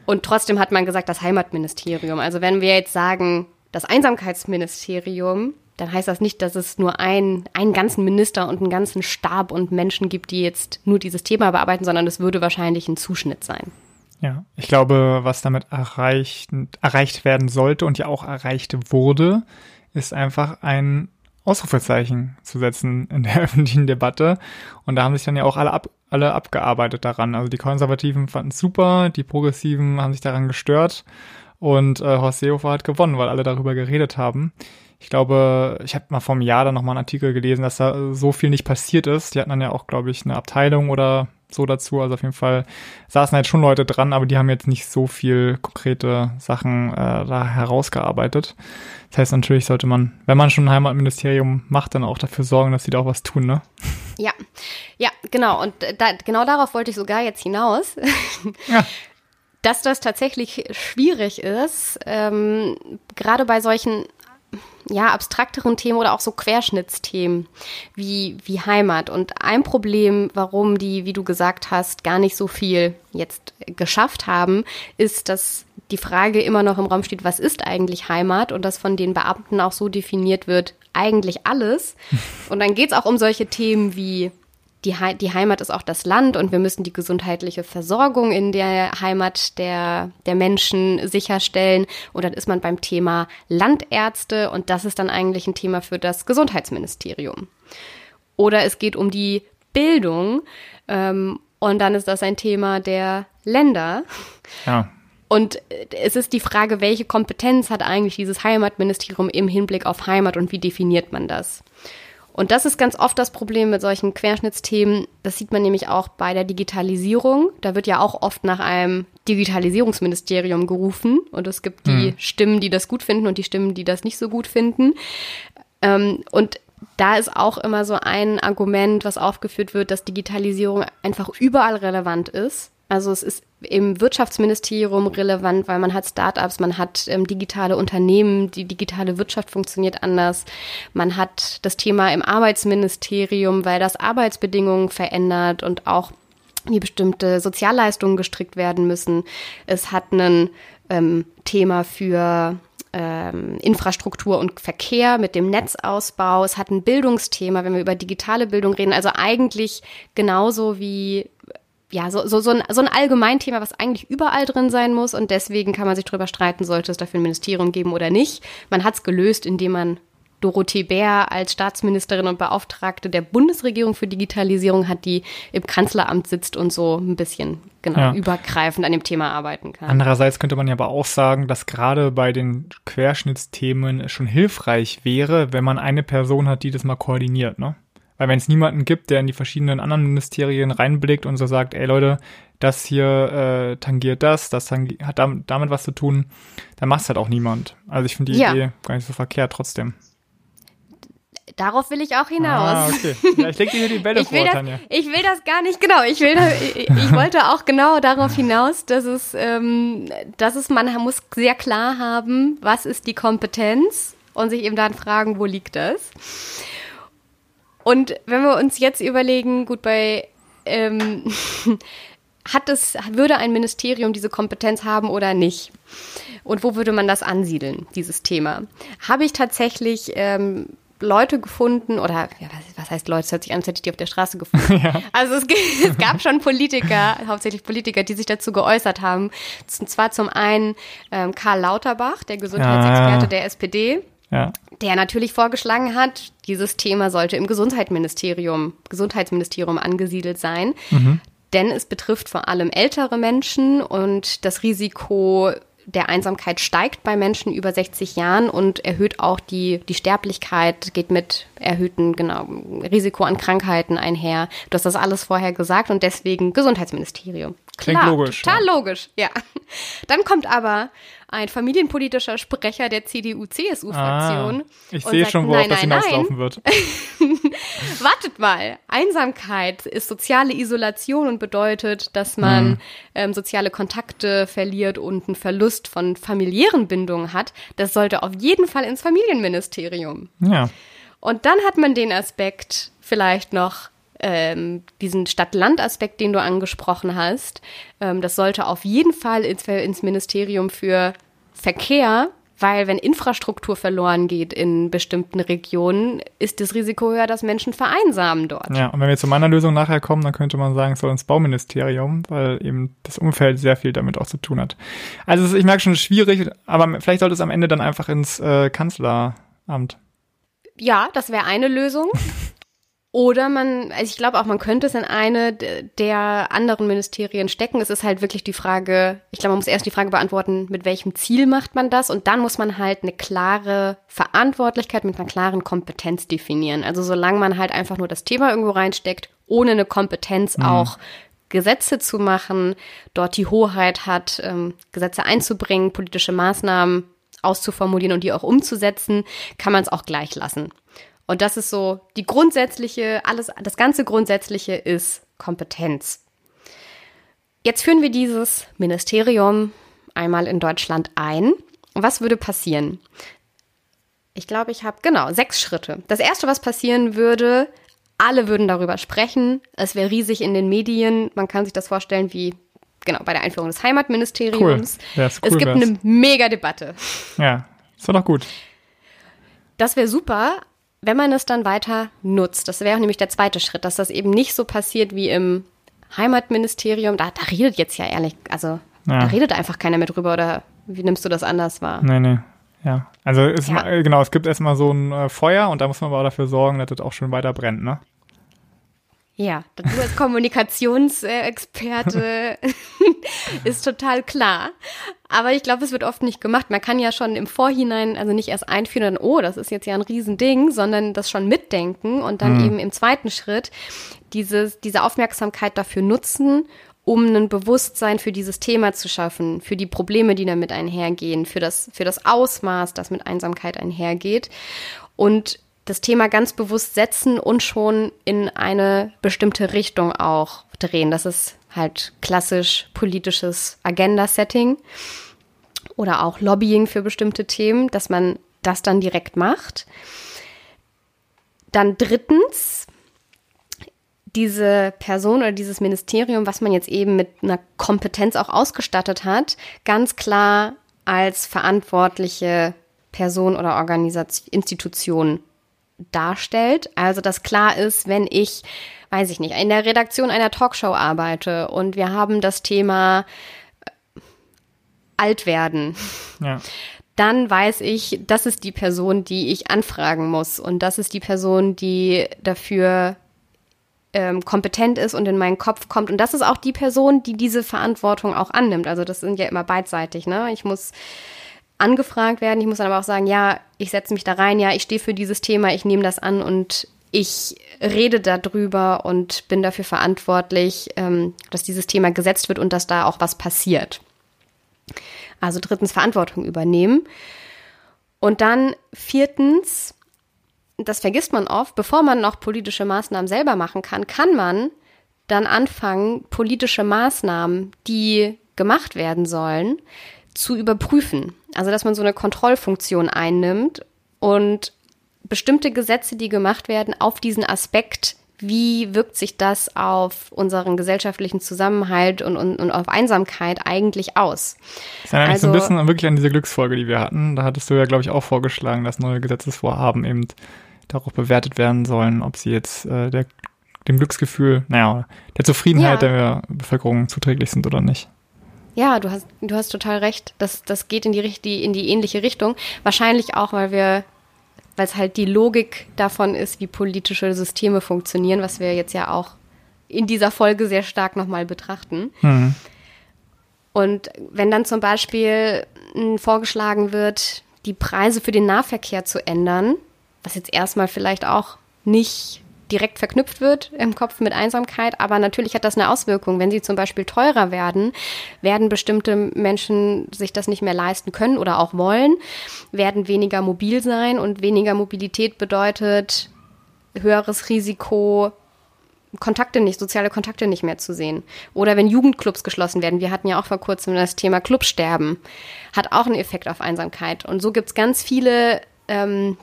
Und trotzdem hat man gesagt, das Heimatministerium. Also wenn wir jetzt sagen, das Einsamkeitsministerium, dann heißt das nicht, dass es nur ein, einen ganzen Minister und einen ganzen Stab und Menschen gibt, die jetzt nur dieses Thema bearbeiten, sondern es würde wahrscheinlich ein Zuschnitt sein. Ja, ich glaube, was damit erreicht, erreicht werden sollte und ja auch erreicht wurde, ist einfach ein Ausrufezeichen zu setzen in der öffentlichen Debatte. Und da haben sich dann ja auch alle, ab, alle abgearbeitet daran. Also die Konservativen fanden es super, die Progressiven haben sich daran gestört und äh, Horst Seehofer hat gewonnen, weil alle darüber geredet haben. Ich glaube, ich habe mal vor einem Jahr dann nochmal einen Artikel gelesen, dass da so viel nicht passiert ist. Die hatten dann ja auch, glaube ich, eine Abteilung oder so dazu. Also auf jeden Fall saßen halt schon Leute dran, aber die haben jetzt nicht so viel konkrete Sachen äh, da herausgearbeitet. Das heißt, natürlich sollte man, wenn man schon ein Heimatministerium macht, dann auch dafür sorgen, dass sie da auch was tun, ne? Ja, ja, genau. Und da, genau darauf wollte ich sogar jetzt hinaus. Ja. Dass das tatsächlich schwierig ist, ähm, gerade bei solchen ja, abstrakteren Themen oder auch so Querschnittsthemen wie, wie Heimat. Und ein Problem, warum die, wie du gesagt hast, gar nicht so viel jetzt geschafft haben, ist, dass die Frage immer noch im Raum steht, was ist eigentlich Heimat? Und das von den Beamten auch so definiert wird, eigentlich alles. Und dann geht es auch um solche Themen wie die, He die Heimat ist auch das Land und wir müssen die gesundheitliche Versorgung in der Heimat der, der Menschen sicherstellen. Und dann ist man beim Thema Landärzte und das ist dann eigentlich ein Thema für das Gesundheitsministerium. Oder es geht um die Bildung ähm, und dann ist das ein Thema der Länder. Ja. Und es ist die Frage, welche Kompetenz hat eigentlich dieses Heimatministerium im Hinblick auf Heimat und wie definiert man das? Und das ist ganz oft das Problem mit solchen Querschnittsthemen. Das sieht man nämlich auch bei der Digitalisierung. Da wird ja auch oft nach einem Digitalisierungsministerium gerufen. Und es gibt die mhm. Stimmen, die das gut finden und die Stimmen, die das nicht so gut finden. Ähm, und da ist auch immer so ein Argument, was aufgeführt wird, dass Digitalisierung einfach überall relevant ist. Also es ist im Wirtschaftsministerium relevant, weil man hat Startups, man hat ähm, digitale Unternehmen, die digitale Wirtschaft funktioniert anders. Man hat das Thema im Arbeitsministerium, weil das Arbeitsbedingungen verändert und auch wie bestimmte Sozialleistungen gestrickt werden müssen. Es hat ein ähm, Thema für ähm, Infrastruktur und Verkehr mit dem Netzausbau. Es hat ein Bildungsthema, wenn wir über digitale Bildung reden. Also eigentlich genauso wie ja, so, so, so, ein, so ein Allgemeinthema, was eigentlich überall drin sein muss. Und deswegen kann man sich darüber streiten, sollte es dafür ein Ministerium geben oder nicht. Man hat es gelöst, indem man Dorothee Bär als Staatsministerin und Beauftragte der Bundesregierung für Digitalisierung hat, die im Kanzleramt sitzt und so ein bisschen genau ja. übergreifend an dem Thema arbeiten kann. Andererseits könnte man ja aber auch sagen, dass gerade bei den Querschnittsthemen schon hilfreich wäre, wenn man eine Person hat, die das mal koordiniert, ne? Weil wenn es niemanden gibt, der in die verschiedenen anderen Ministerien reinblickt und so sagt, ey Leute, das hier äh, tangiert das, das tangiert, hat damit, damit was zu tun, dann macht es halt auch niemand. Also ich finde die ja. Idee gar nicht so verkehrt trotzdem. Darauf will ich auch hinaus. Ah, okay. Ja, ich leg dir hier die Bälle ich vor, das, Tanja. Ich will das gar nicht, genau. Ich, will ich, ich wollte auch genau darauf hinaus, dass es, ähm, dass es, man muss sehr klar haben, was ist die Kompetenz und sich eben dann fragen, wo liegt das? Und wenn wir uns jetzt überlegen, gut, bei ähm, hat es, würde ein Ministerium diese Kompetenz haben oder nicht? Und wo würde man das ansiedeln, dieses Thema? Habe ich tatsächlich ähm, Leute gefunden, oder ja, was, was, heißt Leute, es hört sich an, als hätte ich die auf der Straße gefunden. Ja. Also es, es, gab schon Politiker, hauptsächlich Politiker, die sich dazu geäußert haben. Und zwar zum einen ähm, Karl Lauterbach, der Gesundheitsexperte ja. der SPD. Ja. Der natürlich vorgeschlagen hat, dieses Thema sollte im Gesundheitsministerium, Gesundheitsministerium angesiedelt sein. Mhm. Denn es betrifft vor allem ältere Menschen und das Risiko der Einsamkeit steigt bei Menschen über 60 Jahren und erhöht auch die, die Sterblichkeit, geht mit erhöhten genau, Risiko an Krankheiten einher. Du hast das alles vorher gesagt und deswegen Gesundheitsministerium. Klingt Klar, logisch. Total ja. logisch, ja. Dann kommt aber ein familienpolitischer Sprecher der CDU-CSU-Fraktion. Ah, ich sehe schon, worauf nein, das hinauslaufen wird. Wartet mal. Einsamkeit ist soziale Isolation und bedeutet, dass man hm. ähm, soziale Kontakte verliert und einen Verlust von familiären Bindungen hat. Das sollte auf jeden Fall ins Familienministerium. Ja. Und dann hat man den Aspekt vielleicht noch, ähm, diesen Stadt-Land-Aspekt, den du angesprochen hast, ähm, das sollte auf jeden Fall ins, ins Ministerium für Verkehr weil wenn Infrastruktur verloren geht in bestimmten Regionen, ist das Risiko höher, dass Menschen vereinsamen dort. Ja, und wenn wir zu meiner Lösung nachher kommen, dann könnte man sagen, es soll ins Bauministerium, weil eben das Umfeld sehr viel damit auch zu tun hat. Also ich merke schon, schwierig, aber vielleicht sollte es am Ende dann einfach ins äh, Kanzleramt. Ja, das wäre eine Lösung. Oder man, also ich glaube auch, man könnte es in eine der anderen Ministerien stecken. Es ist halt wirklich die Frage, ich glaube, man muss erst die Frage beantworten, mit welchem Ziel macht man das? Und dann muss man halt eine klare Verantwortlichkeit mit einer klaren Kompetenz definieren. Also solange man halt einfach nur das Thema irgendwo reinsteckt, ohne eine Kompetenz mhm. auch Gesetze zu machen, dort die Hoheit hat, ähm, Gesetze einzubringen, politische Maßnahmen auszuformulieren und die auch umzusetzen, kann man es auch gleich lassen. Und das ist so die grundsätzliche, alles, das ganze Grundsätzliche ist Kompetenz. Jetzt führen wir dieses Ministerium einmal in Deutschland ein. Was würde passieren? Ich glaube, ich habe genau sechs Schritte. Das erste, was passieren würde, alle würden darüber sprechen. Es wäre riesig in den Medien. Man kann sich das vorstellen wie genau bei der Einführung des Heimatministeriums. Cool. cool es gibt wär's. eine mega Debatte. Ja, ist doch gut. Das wäre super, wenn man es dann weiter nutzt, das wäre nämlich der zweite Schritt, dass das eben nicht so passiert wie im Heimatministerium, da, da redet jetzt ja ehrlich, also ja. da redet einfach keiner mehr drüber oder wie nimmst du das anders wahr? Nee, nee. Ja, also es, ja. Mal, genau, es gibt erstmal so ein äh, Feuer und da muss man aber dafür sorgen, dass das auch schon weiter brennt, ne? Ja, du als Kommunikationsexperte ist total klar. Aber ich glaube, es wird oft nicht gemacht. Man kann ja schon im Vorhinein, also nicht erst einführen, oh, das ist jetzt ja ein Riesending, sondern das schon mitdenken und dann mhm. eben im zweiten Schritt dieses, diese Aufmerksamkeit dafür nutzen, um ein Bewusstsein für dieses Thema zu schaffen, für die Probleme, die damit einhergehen, für das, für das Ausmaß, das mit Einsamkeit einhergeht. Und das Thema ganz bewusst setzen und schon in eine bestimmte Richtung auch drehen. Das ist halt klassisch politisches Agenda-Setting oder auch Lobbying für bestimmte Themen, dass man das dann direkt macht. Dann drittens diese Person oder dieses Ministerium, was man jetzt eben mit einer Kompetenz auch ausgestattet hat, ganz klar als verantwortliche Person oder Organisation, Institution darstellt. Also, dass klar ist, wenn ich, weiß ich nicht, in der Redaktion einer Talkshow arbeite und wir haben das Thema äh, alt werden. Ja. Dann weiß ich, das ist die Person, die ich anfragen muss. Und das ist die Person, die dafür ähm, kompetent ist und in meinen Kopf kommt. Und das ist auch die Person, die diese Verantwortung auch annimmt. Also das sind ja immer beidseitig. Ne? Ich muss angefragt werden, ich muss dann aber auch sagen, ja, ich setze mich da rein, ja, ich stehe für dieses Thema, ich nehme das an und ich rede darüber und bin dafür verantwortlich, ähm, dass dieses Thema gesetzt wird und dass da auch was passiert. Also drittens Verantwortung übernehmen. Und dann viertens das vergisst man oft, bevor man noch politische Maßnahmen selber machen kann, kann man dann anfangen, politische Maßnahmen, die gemacht werden sollen, zu überprüfen. Also, dass man so eine Kontrollfunktion einnimmt und bestimmte Gesetze, die gemacht werden, auf diesen Aspekt, wie wirkt sich das auf unseren gesellschaftlichen Zusammenhalt und, und, und auf Einsamkeit eigentlich aus? Das ist ja eigentlich also, so ein also bisschen wirklich an diese Glücksfolge, die wir hatten. Da hattest du ja, glaube ich, auch vorgeschlagen, dass neue Gesetzesvorhaben eben darauf bewertet werden sollen, ob sie jetzt äh, der, dem Glücksgefühl, naja, der Zufriedenheit ja. der Bevölkerung zuträglich sind oder nicht. Ja, du hast, du hast total recht. Das, das geht in die, in die ähnliche Richtung. Wahrscheinlich auch, weil wir, weil es halt die Logik davon ist, wie politische Systeme funktionieren, was wir jetzt ja auch in dieser Folge sehr stark nochmal betrachten. Mhm. Und wenn dann zum Beispiel vorgeschlagen wird, die Preise für den Nahverkehr zu ändern, was jetzt erstmal vielleicht auch nicht direkt verknüpft wird im Kopf mit Einsamkeit, aber natürlich hat das eine Auswirkung. Wenn sie zum Beispiel teurer werden, werden bestimmte Menschen sich das nicht mehr leisten können oder auch wollen, werden weniger mobil sein und weniger Mobilität bedeutet höheres Risiko, Kontakte nicht, soziale Kontakte nicht mehr zu sehen. Oder wenn Jugendclubs geschlossen werden. Wir hatten ja auch vor kurzem das Thema Clubsterben. Hat auch einen Effekt auf Einsamkeit. Und so gibt es ganz viele ähm,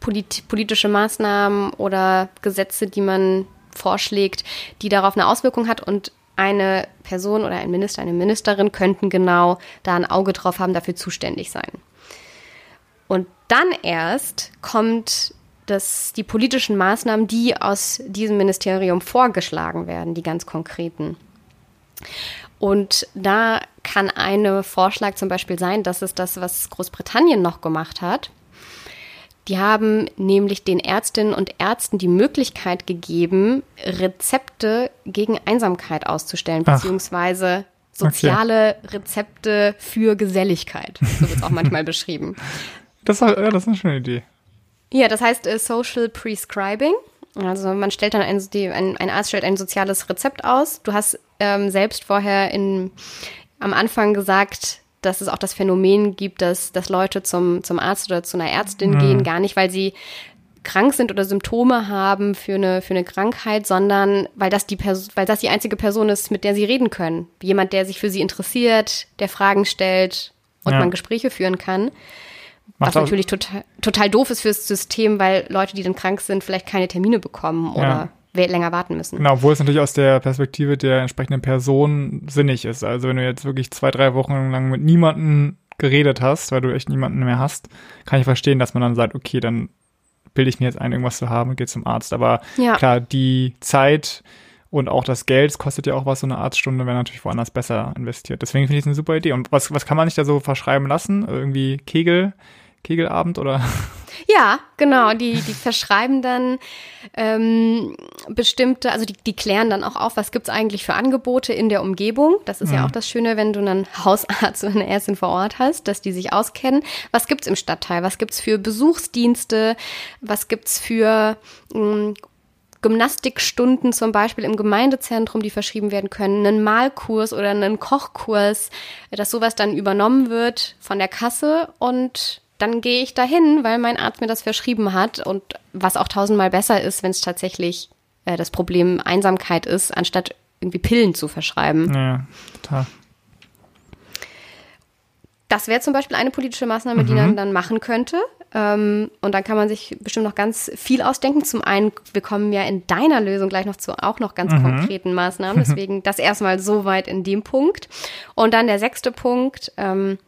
polit politische Maßnahmen oder Gesetze, die man vorschlägt, die darauf eine Auswirkung hat und eine Person oder ein Minister, eine Ministerin könnten genau da ein Auge drauf haben, dafür zuständig sein. Und dann erst kommt das, die politischen Maßnahmen, die aus diesem Ministerium vorgeschlagen werden, die ganz konkreten. Und da kann ein Vorschlag zum Beispiel sein, das ist das, was Großbritannien noch gemacht hat. Die haben nämlich den Ärztinnen und Ärzten die Möglichkeit gegeben, Rezepte gegen Einsamkeit auszustellen, Ach. beziehungsweise soziale okay. Rezepte für Geselligkeit. So wird es auch manchmal beschrieben. Das, ja, das ist eine schöne Idee. Ja, das heißt äh, Social Prescribing. Also man stellt dann ein, die, ein, ein Arzt stellt ein soziales Rezept aus. Du hast ähm, selbst vorher in, am Anfang gesagt, dass es auch das Phänomen gibt, dass, dass Leute zum, zum Arzt oder zu einer Ärztin mhm. gehen, gar nicht, weil sie krank sind oder Symptome haben für eine, für eine Krankheit, sondern weil das, die weil das die einzige Person ist, mit der sie reden können. Jemand, der sich für sie interessiert, der Fragen stellt und ja. man Gespräche führen kann. Macht was natürlich total, total doof ist fürs System, weil Leute, die dann krank sind, vielleicht keine Termine bekommen oder ja länger warten müssen. Genau, obwohl es natürlich aus der Perspektive der entsprechenden Person sinnig ist. Also wenn du jetzt wirklich zwei, drei Wochen lang mit niemandem geredet hast, weil du echt niemanden mehr hast, kann ich verstehen, dass man dann sagt, okay, dann bilde ich mir jetzt ein, irgendwas zu haben und gehe zum Arzt. Aber ja. klar, die Zeit und auch das Geld, kostet ja auch was, so eine Arztstunde wäre natürlich woanders besser investiert. Deswegen finde ich es eine super Idee. Und was, was kann man sich da so verschreiben lassen? Irgendwie Kegel, Kegelabend oder? Ja, genau. Die, die verschreiben dann ähm, bestimmte, also die, die klären dann auch auf, was gibt's eigentlich für Angebote in der Umgebung. Das ist mhm. ja auch das Schöne, wenn du einen Hausarzt oder eine Ärztin vor Ort hast, dass die sich auskennen. Was gibt's im Stadtteil? Was gibt's für Besuchsdienste? Was gibt's für ähm, Gymnastikstunden zum Beispiel im Gemeindezentrum, die verschrieben werden können, einen Malkurs oder einen Kochkurs, dass sowas dann übernommen wird von der Kasse und dann gehe ich dahin, weil mein Arzt mir das verschrieben hat und was auch tausendmal besser ist, wenn es tatsächlich äh, das Problem Einsamkeit ist, anstatt irgendwie Pillen zu verschreiben. Ja, total. das wäre zum Beispiel eine politische Maßnahme, die man dann machen könnte. Ähm, und dann kann man sich bestimmt noch ganz viel ausdenken. Zum einen, wir kommen ja in deiner Lösung gleich noch zu auch noch ganz mhm. konkreten Maßnahmen. Deswegen das erstmal so weit in dem Punkt. Und dann der sechste Punkt. Ähm,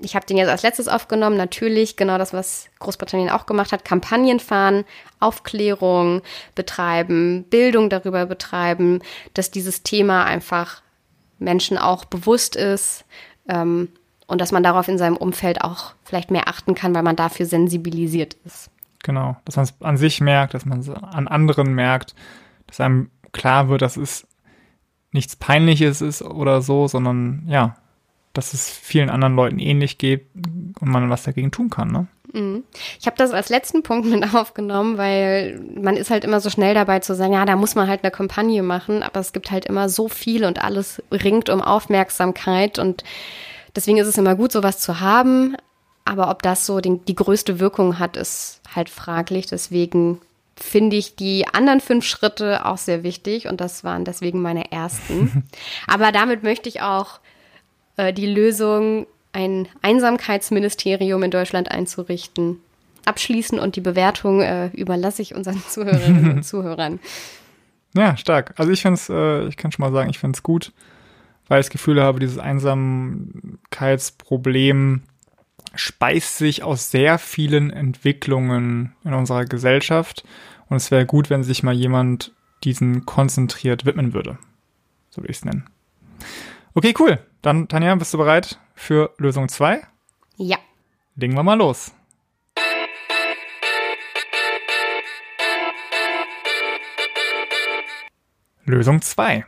ich habe den jetzt als letztes aufgenommen. Natürlich genau das, was Großbritannien auch gemacht hat. Kampagnen fahren, Aufklärung betreiben, Bildung darüber betreiben, dass dieses Thema einfach Menschen auch bewusst ist. Ähm, und dass man darauf in seinem Umfeld auch vielleicht mehr achten kann, weil man dafür sensibilisiert ist. Genau, dass man es an sich merkt, dass man es an anderen merkt, dass einem klar wird, dass es nichts Peinliches ist oder so, sondern ja, dass es vielen anderen Leuten ähnlich geht und man was dagegen tun kann. Ne? Mhm. Ich habe das als letzten Punkt mit aufgenommen, weil man ist halt immer so schnell dabei zu sagen, ja, da muss man halt eine Kampagne machen, aber es gibt halt immer so viel und alles ringt um Aufmerksamkeit und Deswegen ist es immer gut, sowas zu haben. Aber ob das so den, die größte Wirkung hat, ist halt fraglich. Deswegen finde ich die anderen fünf Schritte auch sehr wichtig und das waren deswegen meine ersten. Aber damit möchte ich auch äh, die Lösung, ein Einsamkeitsministerium in Deutschland einzurichten, abschließen und die Bewertung äh, überlasse ich unseren Zuhörerinnen und Zuhörern. Ja, stark. Also ich finde es, äh, ich kann schon mal sagen, ich finde es gut weil ich das Gefühl habe, dieses Einsamkeitsproblem speist sich aus sehr vielen Entwicklungen in unserer Gesellschaft. Und es wäre gut, wenn sich mal jemand diesen konzentriert widmen würde. So würde ich es nennen. Okay, cool. Dann, Tanja, bist du bereit für Lösung 2? Ja. Legen wir mal los. Lösung 2.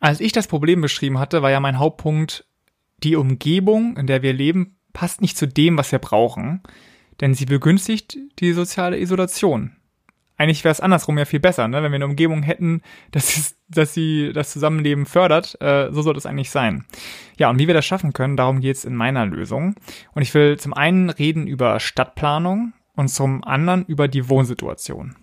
Als ich das Problem beschrieben hatte, war ja mein Hauptpunkt, die Umgebung, in der wir leben, passt nicht zu dem, was wir brauchen, denn sie begünstigt die soziale Isolation. Eigentlich wäre es andersrum ja viel besser, ne? wenn wir eine Umgebung hätten, dass, es, dass sie das Zusammenleben fördert. Äh, so sollte es eigentlich sein. Ja, und wie wir das schaffen können, darum geht es in meiner Lösung. Und ich will zum einen reden über Stadtplanung und zum anderen über die Wohnsituation.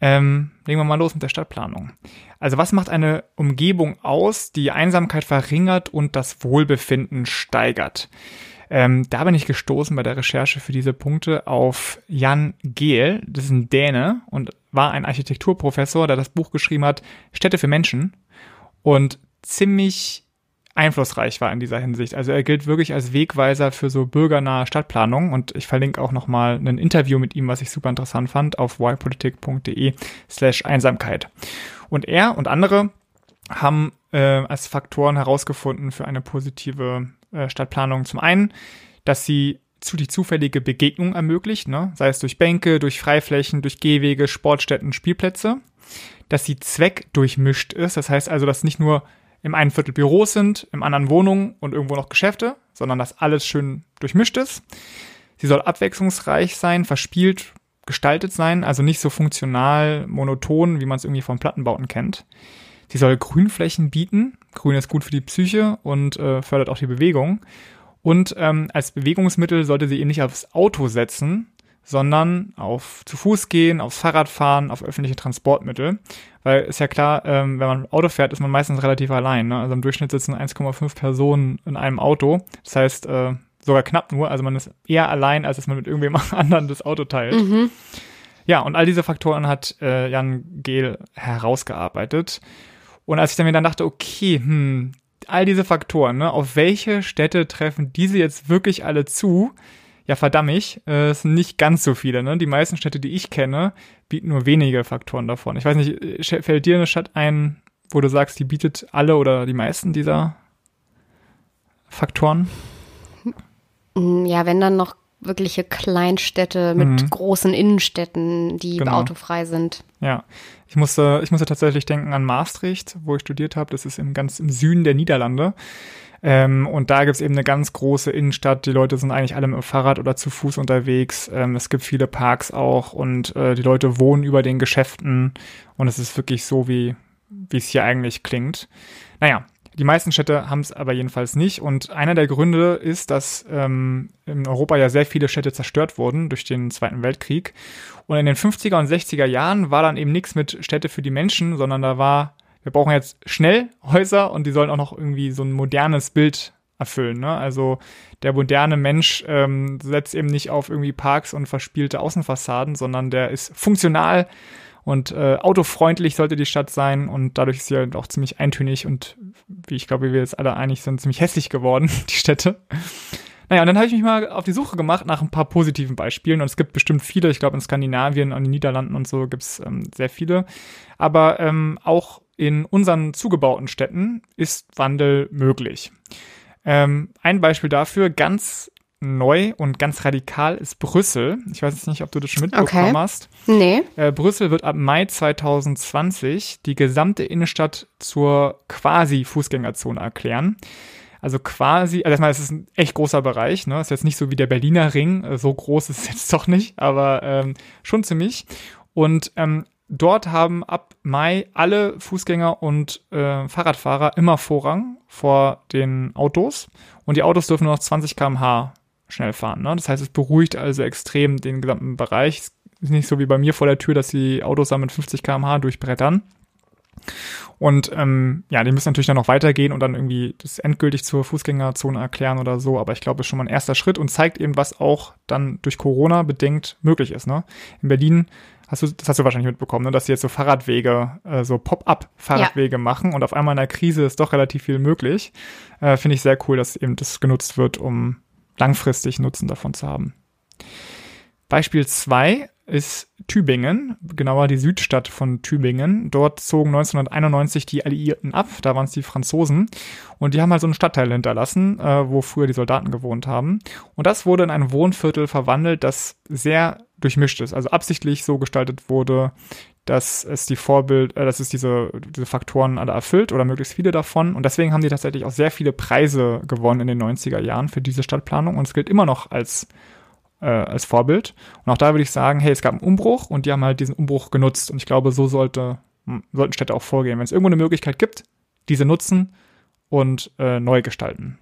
Ähm, legen wir mal los mit der Stadtplanung. Also was macht eine Umgebung aus, die Einsamkeit verringert und das Wohlbefinden steigert? Ähm, da bin ich gestoßen bei der Recherche für diese Punkte auf Jan Gehl. Das ist ein Däne und war ein Architekturprofessor, der das Buch geschrieben hat, Städte für Menschen. Und ziemlich einflussreich war in dieser Hinsicht. Also er gilt wirklich als Wegweiser für so bürgernahe Stadtplanung und ich verlinke auch nochmal ein Interview mit ihm, was ich super interessant fand, auf ypolitik.de slash Einsamkeit. Und er und andere haben äh, als Faktoren herausgefunden für eine positive Stadtplanung zum einen, dass sie zu die zufällige Begegnung ermöglicht, ne? sei es durch Bänke, durch Freiflächen, durch Gehwege, Sportstätten, Spielplätze, dass sie zweckdurchmischt ist, das heißt also, dass nicht nur im einen Viertel Büros sind, im anderen Wohnungen und irgendwo noch Geschäfte, sondern dass alles schön durchmischt ist. Sie soll abwechslungsreich sein, verspielt gestaltet sein, also nicht so funktional, monoton, wie man es irgendwie von Plattenbauten kennt. Sie soll Grünflächen bieten. Grün ist gut für die Psyche und äh, fördert auch die Bewegung. Und ähm, als Bewegungsmittel sollte sie eben nicht aufs Auto setzen, sondern auf zu Fuß gehen, aufs Fahrrad fahren, auf öffentliche Transportmittel. Weil ist ja klar, ähm, wenn man Auto fährt, ist man meistens relativ allein. Ne? Also im Durchschnitt sitzen 1,5 Personen in einem Auto. Das heißt, äh, sogar knapp nur. Also man ist eher allein, als dass man mit irgendwem anderen das Auto teilt. Mhm. Ja, und all diese Faktoren hat äh, Jan Gehl herausgearbeitet. Und als ich dann mir dann dachte, okay, hm, all diese Faktoren, ne, auf welche Städte treffen diese jetzt wirklich alle zu? ja verdammt, äh, es sind nicht ganz so viele. Ne? Die meisten Städte, die ich kenne, bieten nur wenige Faktoren davon. Ich weiß nicht, äh, fällt dir eine Stadt ein, wo du sagst, die bietet alle oder die meisten dieser Faktoren? Mm, ja, wenn dann noch wirkliche Kleinstädte mit mhm. großen Innenstädten, die genau. autofrei sind. Ja, ich musste, ich musste tatsächlich denken an Maastricht, wo ich studiert habe. Das ist im ganz im Süden der Niederlande. Ähm, und da gibt es eben eine ganz große Innenstadt. Die Leute sind eigentlich alle mit dem Fahrrad oder zu Fuß unterwegs. Ähm, es gibt viele Parks auch und äh, die Leute wohnen über den Geschäften. Und es ist wirklich so, wie wie es hier eigentlich klingt. Naja, die meisten Städte haben es aber jedenfalls nicht. Und einer der Gründe ist, dass ähm, in Europa ja sehr viele Städte zerstört wurden durch den Zweiten Weltkrieg. Und in den 50er und 60er Jahren war dann eben nichts mit Städte für die Menschen, sondern da war wir brauchen jetzt schnell Häuser und die sollen auch noch irgendwie so ein modernes Bild erfüllen. Ne? Also der moderne Mensch ähm, setzt eben nicht auf irgendwie Parks und verspielte Außenfassaden, sondern der ist funktional und äh, autofreundlich sollte die Stadt sein und dadurch ist sie halt auch ziemlich eintönig und wie ich glaube, wir jetzt alle einig sind, ziemlich hässlich geworden, die Städte. Naja, und dann habe ich mich mal auf die Suche gemacht nach ein paar positiven Beispielen. Und es gibt bestimmt viele, ich glaube in Skandinavien, an den Niederlanden und so gibt's ähm, sehr viele. Aber ähm, auch in unseren zugebauten Städten ist Wandel möglich. Ähm, ein Beispiel dafür, ganz neu und ganz radikal, ist Brüssel. Ich weiß jetzt nicht, ob du das schon mitbekommen okay. hast. Nee. Äh, Brüssel wird ab Mai 2020 die gesamte Innenstadt zur quasi Fußgängerzone erklären. Also quasi, also erstmal ist es ein echt großer Bereich, ne? Ist jetzt nicht so wie der Berliner Ring, äh, so groß ist es jetzt doch nicht, aber ähm, schon ziemlich. Und ähm, dort haben ab Mai alle Fußgänger und äh, Fahrradfahrer immer Vorrang vor den Autos. Und die Autos dürfen nur noch 20 km/h schnell fahren. Ne? Das heißt, es beruhigt also extrem den gesamten Bereich. Es ist nicht so wie bei mir vor der Tür, dass die Autos da mit 50 km/h durchbrettern. Und ähm, ja, die müssen natürlich dann noch weitergehen und dann irgendwie das endgültig zur Fußgängerzone erklären oder so. Aber ich glaube, es ist schon mal ein erster Schritt und zeigt eben, was auch dann durch Corona bedingt möglich ist. Ne? In Berlin hast du, das hast du wahrscheinlich mitbekommen, ne, dass sie jetzt so Fahrradwege, äh, so Pop-up-Fahrradwege ja. machen und auf einmal in der Krise ist doch relativ viel möglich. Äh, Finde ich sehr cool, dass eben das genutzt wird, um langfristig Nutzen davon zu haben. Beispiel zwei ist Tübingen, genauer die Südstadt von Tübingen. Dort zogen 1991 die Alliierten ab, da waren es die Franzosen. Und die haben halt so einen Stadtteil hinterlassen, äh, wo früher die Soldaten gewohnt haben. Und das wurde in ein Wohnviertel verwandelt, das sehr durchmischt ist, also absichtlich so gestaltet wurde, dass es die Vorbild, äh, dass es diese, diese Faktoren alle erfüllt oder möglichst viele davon. Und deswegen haben die tatsächlich auch sehr viele Preise gewonnen in den 90er Jahren für diese Stadtplanung. Und es gilt immer noch als äh, als Vorbild. Und auch da würde ich sagen, hey, es gab einen Umbruch und die haben halt diesen Umbruch genutzt. Und ich glaube, so sollte, sollten Städte auch vorgehen. Wenn es irgendwo eine Möglichkeit gibt, diese nutzen und äh, neu gestalten.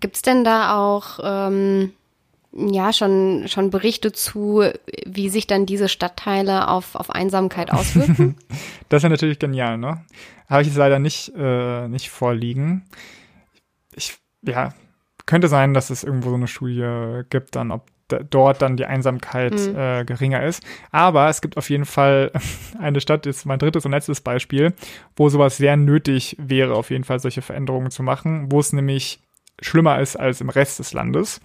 Gibt es denn da auch ähm, ja schon, schon Berichte zu, wie sich dann diese Stadtteile auf, auf Einsamkeit auswirken? das ist natürlich genial, ne? Habe ich jetzt leider nicht, äh, nicht vorliegen. Ich, ja, könnte sein, dass es irgendwo so eine Studie gibt, dann ob dort dann die Einsamkeit mhm. äh, geringer ist. Aber es gibt auf jeden Fall eine Stadt, ist mein drittes und letztes Beispiel, wo sowas sehr nötig wäre, auf jeden Fall solche Veränderungen zu machen, wo es nämlich schlimmer ist als im Rest des Landes.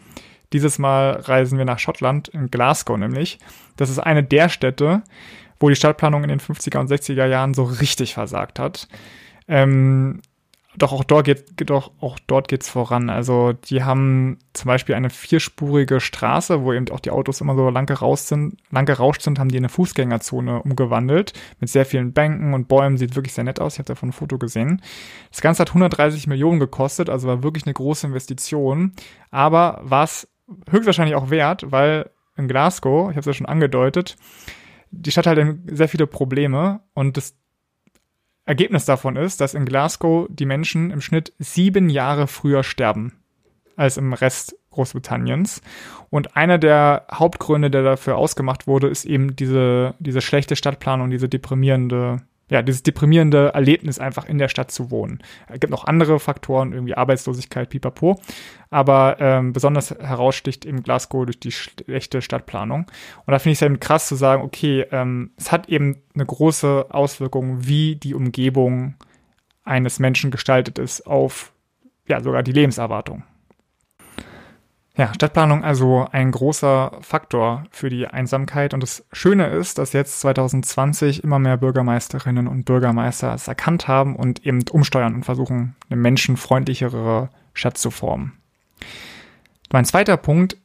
Dieses Mal reisen wir nach Schottland, in Glasgow nämlich. Das ist eine der Städte, wo die Stadtplanung in den 50er und 60er Jahren so richtig versagt hat. Ähm, doch auch dort geht, doch auch dort geht's voran. Also die haben zum Beispiel eine vierspurige Straße, wo eben auch die Autos immer so lang gerauscht sind, lang gerauscht sind, haben die in eine Fußgängerzone umgewandelt mit sehr vielen Bänken und Bäumen. Sieht wirklich sehr nett aus. Ich habe davon ein Foto gesehen. Das Ganze hat 130 Millionen gekostet, also war wirklich eine große Investition. Aber war es höchstwahrscheinlich auch wert, weil in Glasgow, ich habe es ja schon angedeutet, die Stadt hat sehr viele Probleme und das Ergebnis davon ist, dass in Glasgow die Menschen im Schnitt sieben Jahre früher sterben als im Rest Großbritanniens. Und einer der Hauptgründe, der dafür ausgemacht wurde, ist eben diese, diese schlechte Stadtplanung, diese deprimierende ja, dieses deprimierende Erlebnis einfach in der Stadt zu wohnen. Es gibt noch andere Faktoren, irgendwie Arbeitslosigkeit, pipapo. Aber ähm, besonders heraussticht eben Glasgow durch die schlechte Stadtplanung. Und da finde ich es eben krass zu sagen, okay, ähm, es hat eben eine große Auswirkung, wie die Umgebung eines Menschen gestaltet ist auf ja sogar die Lebenserwartung. Ja, Stadtplanung also ein großer Faktor für die Einsamkeit. Und das Schöne ist, dass jetzt 2020 immer mehr Bürgermeisterinnen und Bürgermeister es erkannt haben und eben umsteuern und versuchen, eine menschenfreundlichere Stadt zu formen. Mein zweiter Punkt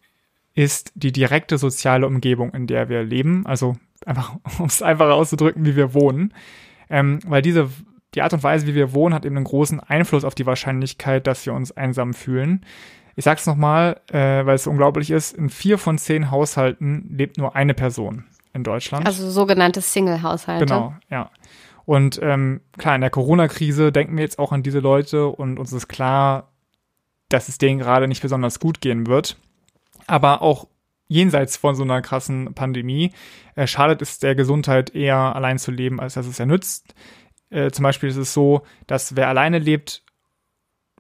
ist die direkte soziale Umgebung, in der wir leben. Also einfach, um es einfacher auszudrücken, wie wir wohnen. Ähm, weil diese die Art und Weise, wie wir wohnen, hat eben einen großen Einfluss auf die Wahrscheinlichkeit, dass wir uns einsam fühlen. Ich sag's nochmal, äh, weil es unglaublich ist, in vier von zehn Haushalten lebt nur eine Person in Deutschland. Also sogenannte Single-Haushalte. Genau, ja. Und ähm, klar, in der Corona-Krise denken wir jetzt auch an diese Leute und uns ist klar, dass es denen gerade nicht besonders gut gehen wird. Aber auch jenseits von so einer krassen Pandemie äh, schadet es der Gesundheit eher allein zu leben, als dass es ja nützt. Äh, zum Beispiel ist es so, dass wer alleine lebt,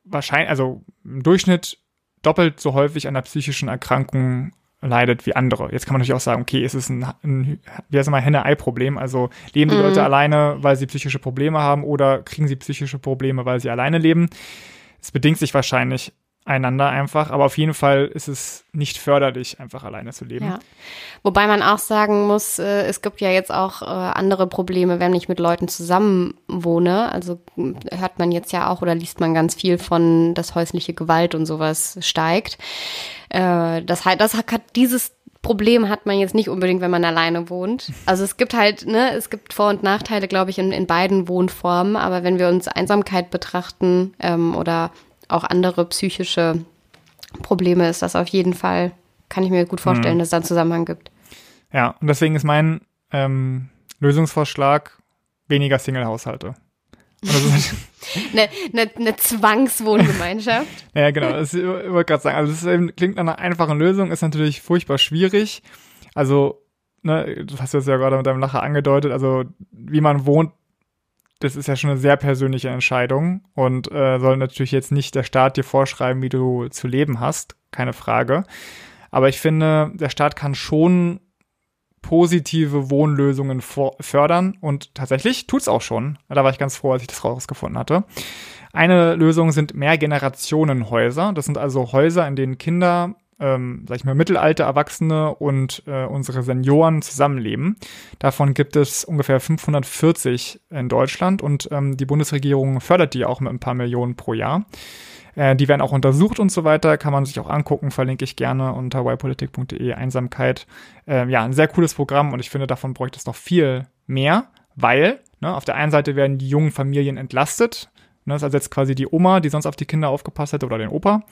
wahrscheinlich, also im Durchschnitt doppelt so häufig an einer psychischen Erkrankung leidet wie andere. Jetzt kann man natürlich auch sagen, okay, ist es ein, ein wie heißt mal, Henne-Ei-Problem? Also leben die mhm. Leute alleine, weil sie psychische Probleme haben oder kriegen sie psychische Probleme, weil sie alleine leben? Es bedingt sich wahrscheinlich einander einfach, aber auf jeden Fall ist es nicht förderlich, einfach alleine zu leben. Ja. Wobei man auch sagen muss, äh, es gibt ja jetzt auch äh, andere Probleme, wenn ich mit Leuten zusammen wohne. Also hm, hört man jetzt ja auch oder liest man ganz viel von, dass häusliche Gewalt und sowas steigt. Äh, das, das hat dieses Problem hat man jetzt nicht unbedingt, wenn man alleine wohnt. Also es gibt halt, ne, es gibt Vor- und Nachteile, glaube ich, in, in beiden Wohnformen. Aber wenn wir uns Einsamkeit betrachten ähm, oder auch andere psychische Probleme ist das auf jeden Fall, kann ich mir gut vorstellen, mhm. dass es da einen Zusammenhang gibt. Ja, und deswegen ist mein ähm, Lösungsvorschlag weniger Single-Haushalte. eine, eine, eine Zwangswohngemeinschaft. ja, genau. Das ich wollte gerade sagen, also es klingt nach einer einfachen Lösung, ist natürlich furchtbar schwierig. Also, ne, du hast es ja gerade mit deinem Lacher angedeutet, also wie man wohnt, das ist ja schon eine sehr persönliche Entscheidung und äh, soll natürlich jetzt nicht der Staat dir vorschreiben, wie du zu leben hast, keine Frage. Aber ich finde, der Staat kann schon positive Wohnlösungen fördern und tatsächlich tut's auch schon. Da war ich ganz froh, als ich das rausgefunden hatte. Eine Lösung sind Mehrgenerationenhäuser. Das sind also Häuser, in denen Kinder ähm, sag ich mal, Mittelalter Erwachsene und äh, unsere Senioren zusammenleben. Davon gibt es ungefähr 540 in Deutschland und ähm, die Bundesregierung fördert die auch mit ein paar Millionen pro Jahr. Äh, die werden auch untersucht und so weiter, kann man sich auch angucken, verlinke ich gerne unter ypolitik.de Einsamkeit. Äh, ja, ein sehr cooles Programm und ich finde, davon bräuchte es noch viel mehr, weil ne, auf der einen Seite werden die jungen Familien entlastet. Ne, das ersetzt quasi die Oma, die sonst auf die Kinder aufgepasst hätte oder den Opa.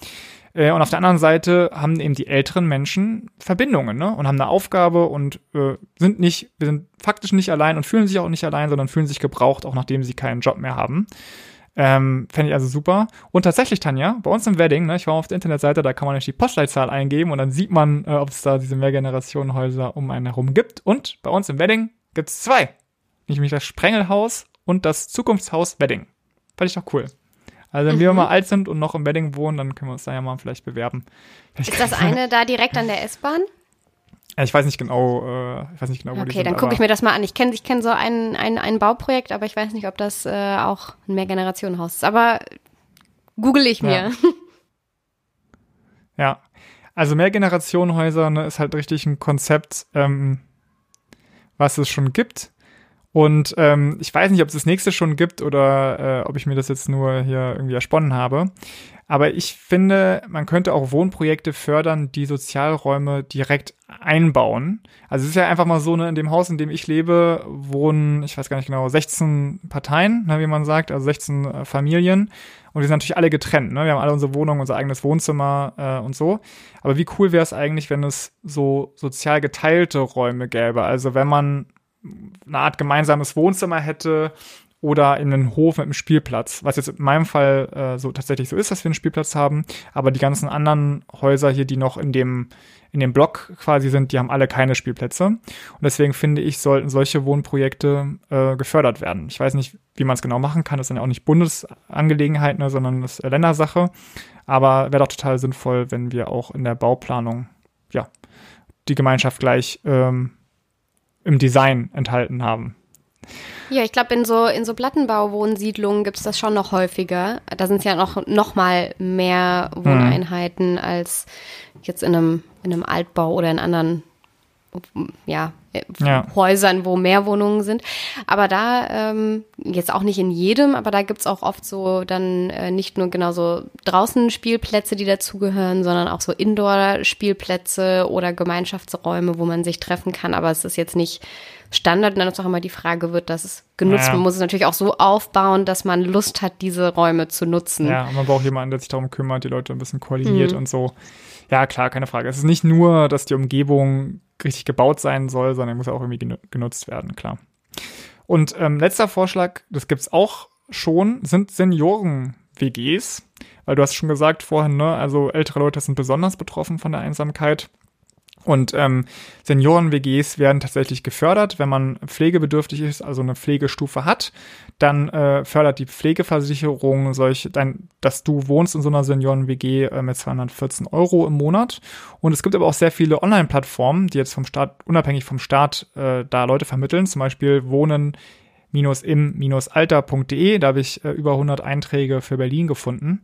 Äh, und auf der anderen Seite haben eben die älteren Menschen Verbindungen ne? und haben eine Aufgabe und äh, sind nicht, wir sind faktisch nicht allein und fühlen sich auch nicht allein, sondern fühlen sich gebraucht, auch nachdem sie keinen Job mehr haben. Ähm, Fände ich also super. Und tatsächlich, Tanja, bei uns im Wedding, ne, ich war auf der Internetseite, da kann man nämlich die Postleitzahl eingeben und dann sieht man, äh, ob es da diese Mehrgenerationenhäuser um einen herum gibt. Und bei uns im Wedding gibt es zwei. Nämlich das Sprengelhaus und das Zukunftshaus Wedding. Fand ich doch cool. Also wenn mhm. wir mal alt sind und noch im Wedding wohnen, dann können wir uns da ja mal vielleicht bewerben. Vielleicht ist das eine da direkt an der S-Bahn? Ich weiß nicht genau, äh, ich weiß nicht genau, wo okay, die sind. dann gucke ich mir das mal an. Ich kenne ich kenn so ein, ein, ein Bauprojekt, aber ich weiß nicht, ob das äh, auch ein Mehrgenerationenhaus ist. Aber google ich mir. Ja, ja. also Mehrgenerationenhäuser ne, ist halt richtig ein Konzept, ähm, was es schon gibt und ähm, ich weiß nicht, ob es das nächste schon gibt oder äh, ob ich mir das jetzt nur hier irgendwie ersponnen habe. Aber ich finde, man könnte auch Wohnprojekte fördern, die Sozialräume direkt einbauen. Also es ist ja einfach mal so, ne, in dem Haus, in dem ich lebe, wohnen, ich weiß gar nicht genau, 16 Parteien, ne, wie man sagt, also 16 äh, Familien. Und die sind natürlich alle getrennt. Ne? Wir haben alle unsere Wohnung, unser eigenes Wohnzimmer äh, und so. Aber wie cool wäre es eigentlich, wenn es so sozial geteilte Räume gäbe? Also wenn man eine Art gemeinsames Wohnzimmer hätte oder in einen Hof mit einem Spielplatz, was jetzt in meinem Fall äh, so tatsächlich so ist, dass wir einen Spielplatz haben, aber die ganzen anderen Häuser hier, die noch in dem in dem Block quasi sind, die haben alle keine Spielplätze. Und deswegen finde ich, sollten solche Wohnprojekte äh, gefördert werden. Ich weiß nicht, wie man es genau machen kann, das sind ja auch nicht Bundesangelegenheiten, ne, sondern das ist Ländersache, aber wäre doch total sinnvoll, wenn wir auch in der Bauplanung ja die Gemeinschaft gleich ähm, im Design enthalten haben. Ja, ich glaube, in so, in so Plattenbauwohnsiedlungen gibt es das schon noch häufiger. Da sind es ja noch, noch mal mehr Wohneinheiten mhm. als jetzt in einem, in einem Altbau oder in anderen ja, ja, Häusern, wo mehr Wohnungen sind. Aber da, ähm, jetzt auch nicht in jedem, aber da gibt's auch oft so dann äh, nicht nur genau so draußen Spielplätze, die dazugehören, sondern auch so Indoor-Spielplätze oder Gemeinschaftsräume, wo man sich treffen kann. Aber es ist jetzt nicht Standard und dann ist auch immer die Frage, wird das genutzt? Ja. Man muss es natürlich auch so aufbauen, dass man Lust hat, diese Räume zu nutzen. Ja, man braucht jemanden, der sich darum kümmert, die Leute ein bisschen koordiniert mhm. und so. Ja, klar, keine Frage. Es ist nicht nur, dass die Umgebung richtig gebaut sein soll, sondern muss auch irgendwie genutzt werden, klar. Und ähm, letzter Vorschlag, das gibt's auch schon, sind Senioren-WGs. Weil du hast schon gesagt vorhin, ne, also ältere Leute sind besonders betroffen von der Einsamkeit. Und ähm, Senioren-WGs werden tatsächlich gefördert, wenn man pflegebedürftig ist, also eine Pflegestufe hat, dann äh, fördert die Pflegeversicherung solch, dein, dass du wohnst in so einer Senioren-WG äh, mit 214 Euro im Monat. Und es gibt aber auch sehr viele Online-Plattformen, die jetzt vom Staat, unabhängig vom Staat, äh, da Leute vermitteln, zum Beispiel Wohnen im-alter.de. Da habe ich äh, über 100 Einträge für Berlin gefunden.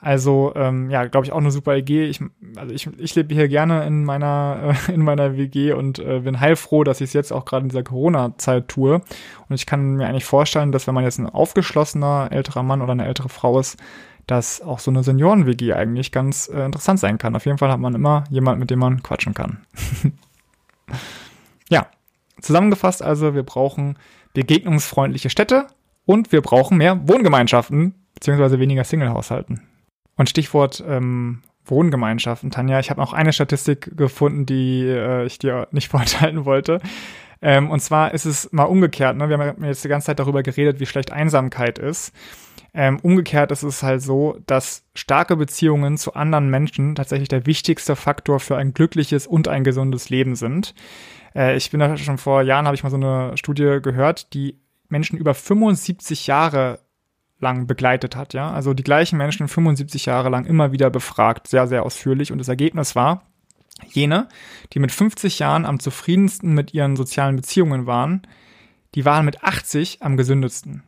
Also ähm, ja, glaube ich auch eine super Idee. Ich, also ich, ich lebe hier gerne in meiner äh, in meiner WG und äh, bin heilfroh, dass ich es jetzt auch gerade in dieser Corona-Zeit tue. Und ich kann mir eigentlich vorstellen, dass wenn man jetzt ein aufgeschlossener älterer Mann oder eine ältere Frau ist, dass auch so eine Senioren-WG eigentlich ganz äh, interessant sein kann. Auf jeden Fall hat man immer jemand, mit dem man quatschen kann. ja, zusammengefasst also, wir brauchen begegnungsfreundliche Städte und wir brauchen mehr Wohngemeinschaften beziehungsweise weniger Single-Haushalten. Und Stichwort ähm, Wohngemeinschaften, Tanja, ich habe noch eine Statistik gefunden, die äh, ich dir nicht vorenthalten wollte. Ähm, und zwar ist es mal umgekehrt. Ne? Wir haben jetzt die ganze Zeit darüber geredet, wie schlecht Einsamkeit ist. Ähm, umgekehrt ist es halt so, dass starke Beziehungen zu anderen Menschen tatsächlich der wichtigste Faktor für ein glückliches und ein gesundes Leben sind. Äh, ich bin da schon vor Jahren, habe ich mal so eine Studie gehört, die Menschen über 75 Jahre lang begleitet hat, ja. Also die gleichen Menschen 75 Jahre lang immer wieder befragt, sehr, sehr ausführlich. Und das Ergebnis war, jene, die mit 50 Jahren am zufriedensten mit ihren sozialen Beziehungen waren, die waren mit 80 am gesündesten.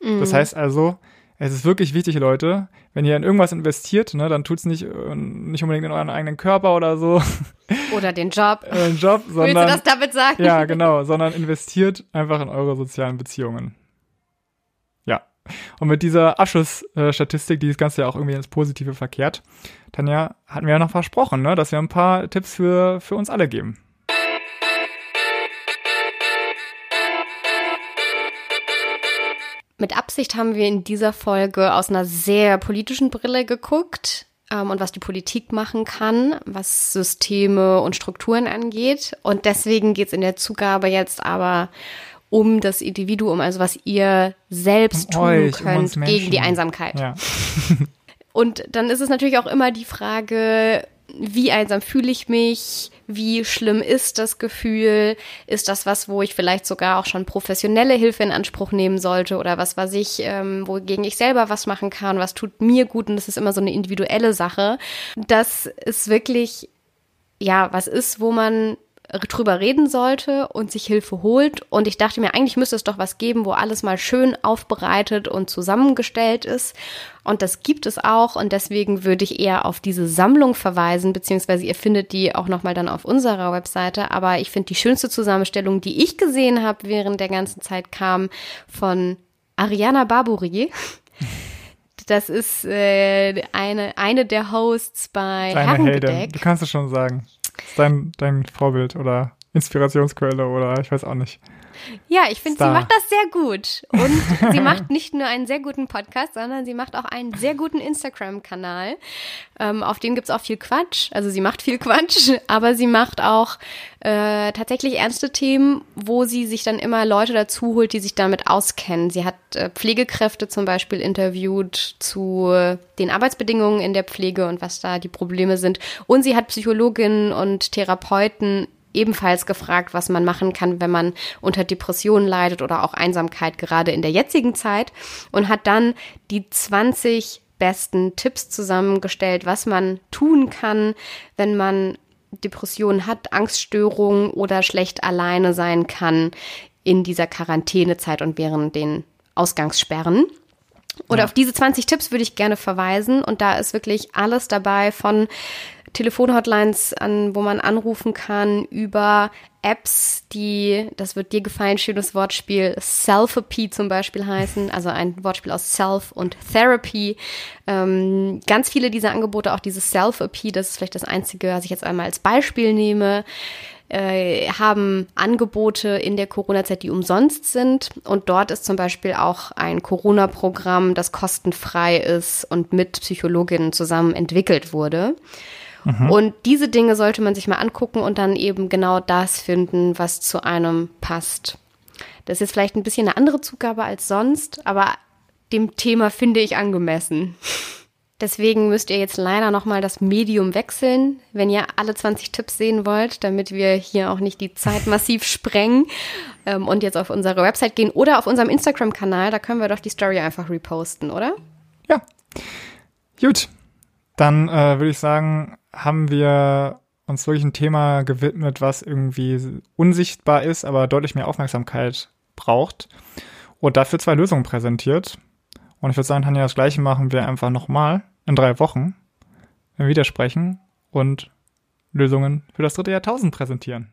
Mhm. Das heißt also, es ist wirklich wichtig, Leute, wenn ihr in irgendwas investiert, ne, dann tut's nicht, äh, nicht unbedingt in euren eigenen Körper oder so. Oder den Job. den Job, sondern. Willst du das damit sagen? Ja, genau, sondern investiert einfach in eure sozialen Beziehungen. Und mit dieser Abschlussstatistik, die das Ganze ja auch irgendwie ins Positive verkehrt, Tanja, hatten wir ja noch versprochen, ne, dass wir ein paar Tipps für, für uns alle geben. Mit Absicht haben wir in dieser Folge aus einer sehr politischen Brille geguckt ähm, und was die Politik machen kann, was Systeme und Strukturen angeht. Und deswegen geht es in der Zugabe jetzt aber um das Individuum, also was ihr selbst um tun euch, könnt um gegen die Einsamkeit. Ja. Und dann ist es natürlich auch immer die Frage, wie einsam fühle ich mich? Wie schlimm ist das Gefühl? Ist das was, wo ich vielleicht sogar auch schon professionelle Hilfe in Anspruch nehmen sollte oder was, was ich, ähm, wogegen ich selber was machen kann? Was tut mir gut? Und das ist immer so eine individuelle Sache. Das ist wirklich, ja, was ist, wo man drüber reden sollte und sich Hilfe holt. Und ich dachte mir, eigentlich müsste es doch was geben, wo alles mal schön aufbereitet und zusammengestellt ist. Und das gibt es auch. Und deswegen würde ich eher auf diese Sammlung verweisen, beziehungsweise ihr findet die auch nochmal dann auf unserer Webseite. Aber ich finde, die schönste Zusammenstellung, die ich gesehen habe während der ganzen Zeit, kam von Ariana Barbouri. Das ist äh, eine, eine der Hosts bei Deine Herrengedeck. Heldin. Du kannst es schon sagen dein, dein Vorbild oder Inspirationsquelle oder ich weiß auch nicht. Ja, ich finde, sie macht das sehr gut. Und sie macht nicht nur einen sehr guten Podcast, sondern sie macht auch einen sehr guten Instagram-Kanal. Ähm, auf dem gibt es auch viel Quatsch. Also sie macht viel Quatsch, aber sie macht auch äh, tatsächlich ernste Themen, wo sie sich dann immer Leute dazu holt, die sich damit auskennen. Sie hat äh, Pflegekräfte zum Beispiel interviewt zu den Arbeitsbedingungen in der Pflege und was da die Probleme sind. Und sie hat Psychologinnen und Therapeuten ebenfalls gefragt, was man machen kann, wenn man unter Depressionen leidet oder auch Einsamkeit gerade in der jetzigen Zeit und hat dann die 20 besten Tipps zusammengestellt, was man tun kann, wenn man Depressionen hat, Angststörungen oder schlecht alleine sein kann in dieser Quarantänezeit und während den Ausgangssperren. Oder ja. auf diese 20 Tipps würde ich gerne verweisen und da ist wirklich alles dabei von Telefonhotlines an, wo man anrufen kann, über Apps, die, das wird dir gefallen, schönes Wortspiel, Selfapy zum Beispiel heißen, also ein Wortspiel aus Self und Therapy. Ähm, ganz viele dieser Angebote, auch dieses Selfapy, das ist vielleicht das einzige, was ich jetzt einmal als Beispiel nehme, äh, haben Angebote in der Corona-Zeit, die umsonst sind. Und dort ist zum Beispiel auch ein Corona-Programm, das kostenfrei ist und mit Psychologinnen zusammen entwickelt wurde. Mhm. Und diese Dinge sollte man sich mal angucken und dann eben genau das finden, was zu einem passt. Das ist jetzt vielleicht ein bisschen eine andere Zugabe als sonst, aber dem Thema finde ich angemessen. Deswegen müsst ihr jetzt leider nochmal das Medium wechseln, wenn ihr alle 20 Tipps sehen wollt, damit wir hier auch nicht die Zeit massiv sprengen ähm, und jetzt auf unsere Website gehen oder auf unserem Instagram-Kanal. Da können wir doch die Story einfach reposten, oder? Ja. Gut. Dann äh, würde ich sagen, haben wir uns wirklich ein Thema gewidmet, was irgendwie unsichtbar ist, aber deutlich mehr Aufmerksamkeit braucht und dafür zwei Lösungen präsentiert. Und ich würde sagen, Tanja, das gleiche machen wir einfach nochmal in drei Wochen, wenn wir wieder sprechen und Lösungen für das dritte Jahrtausend präsentieren.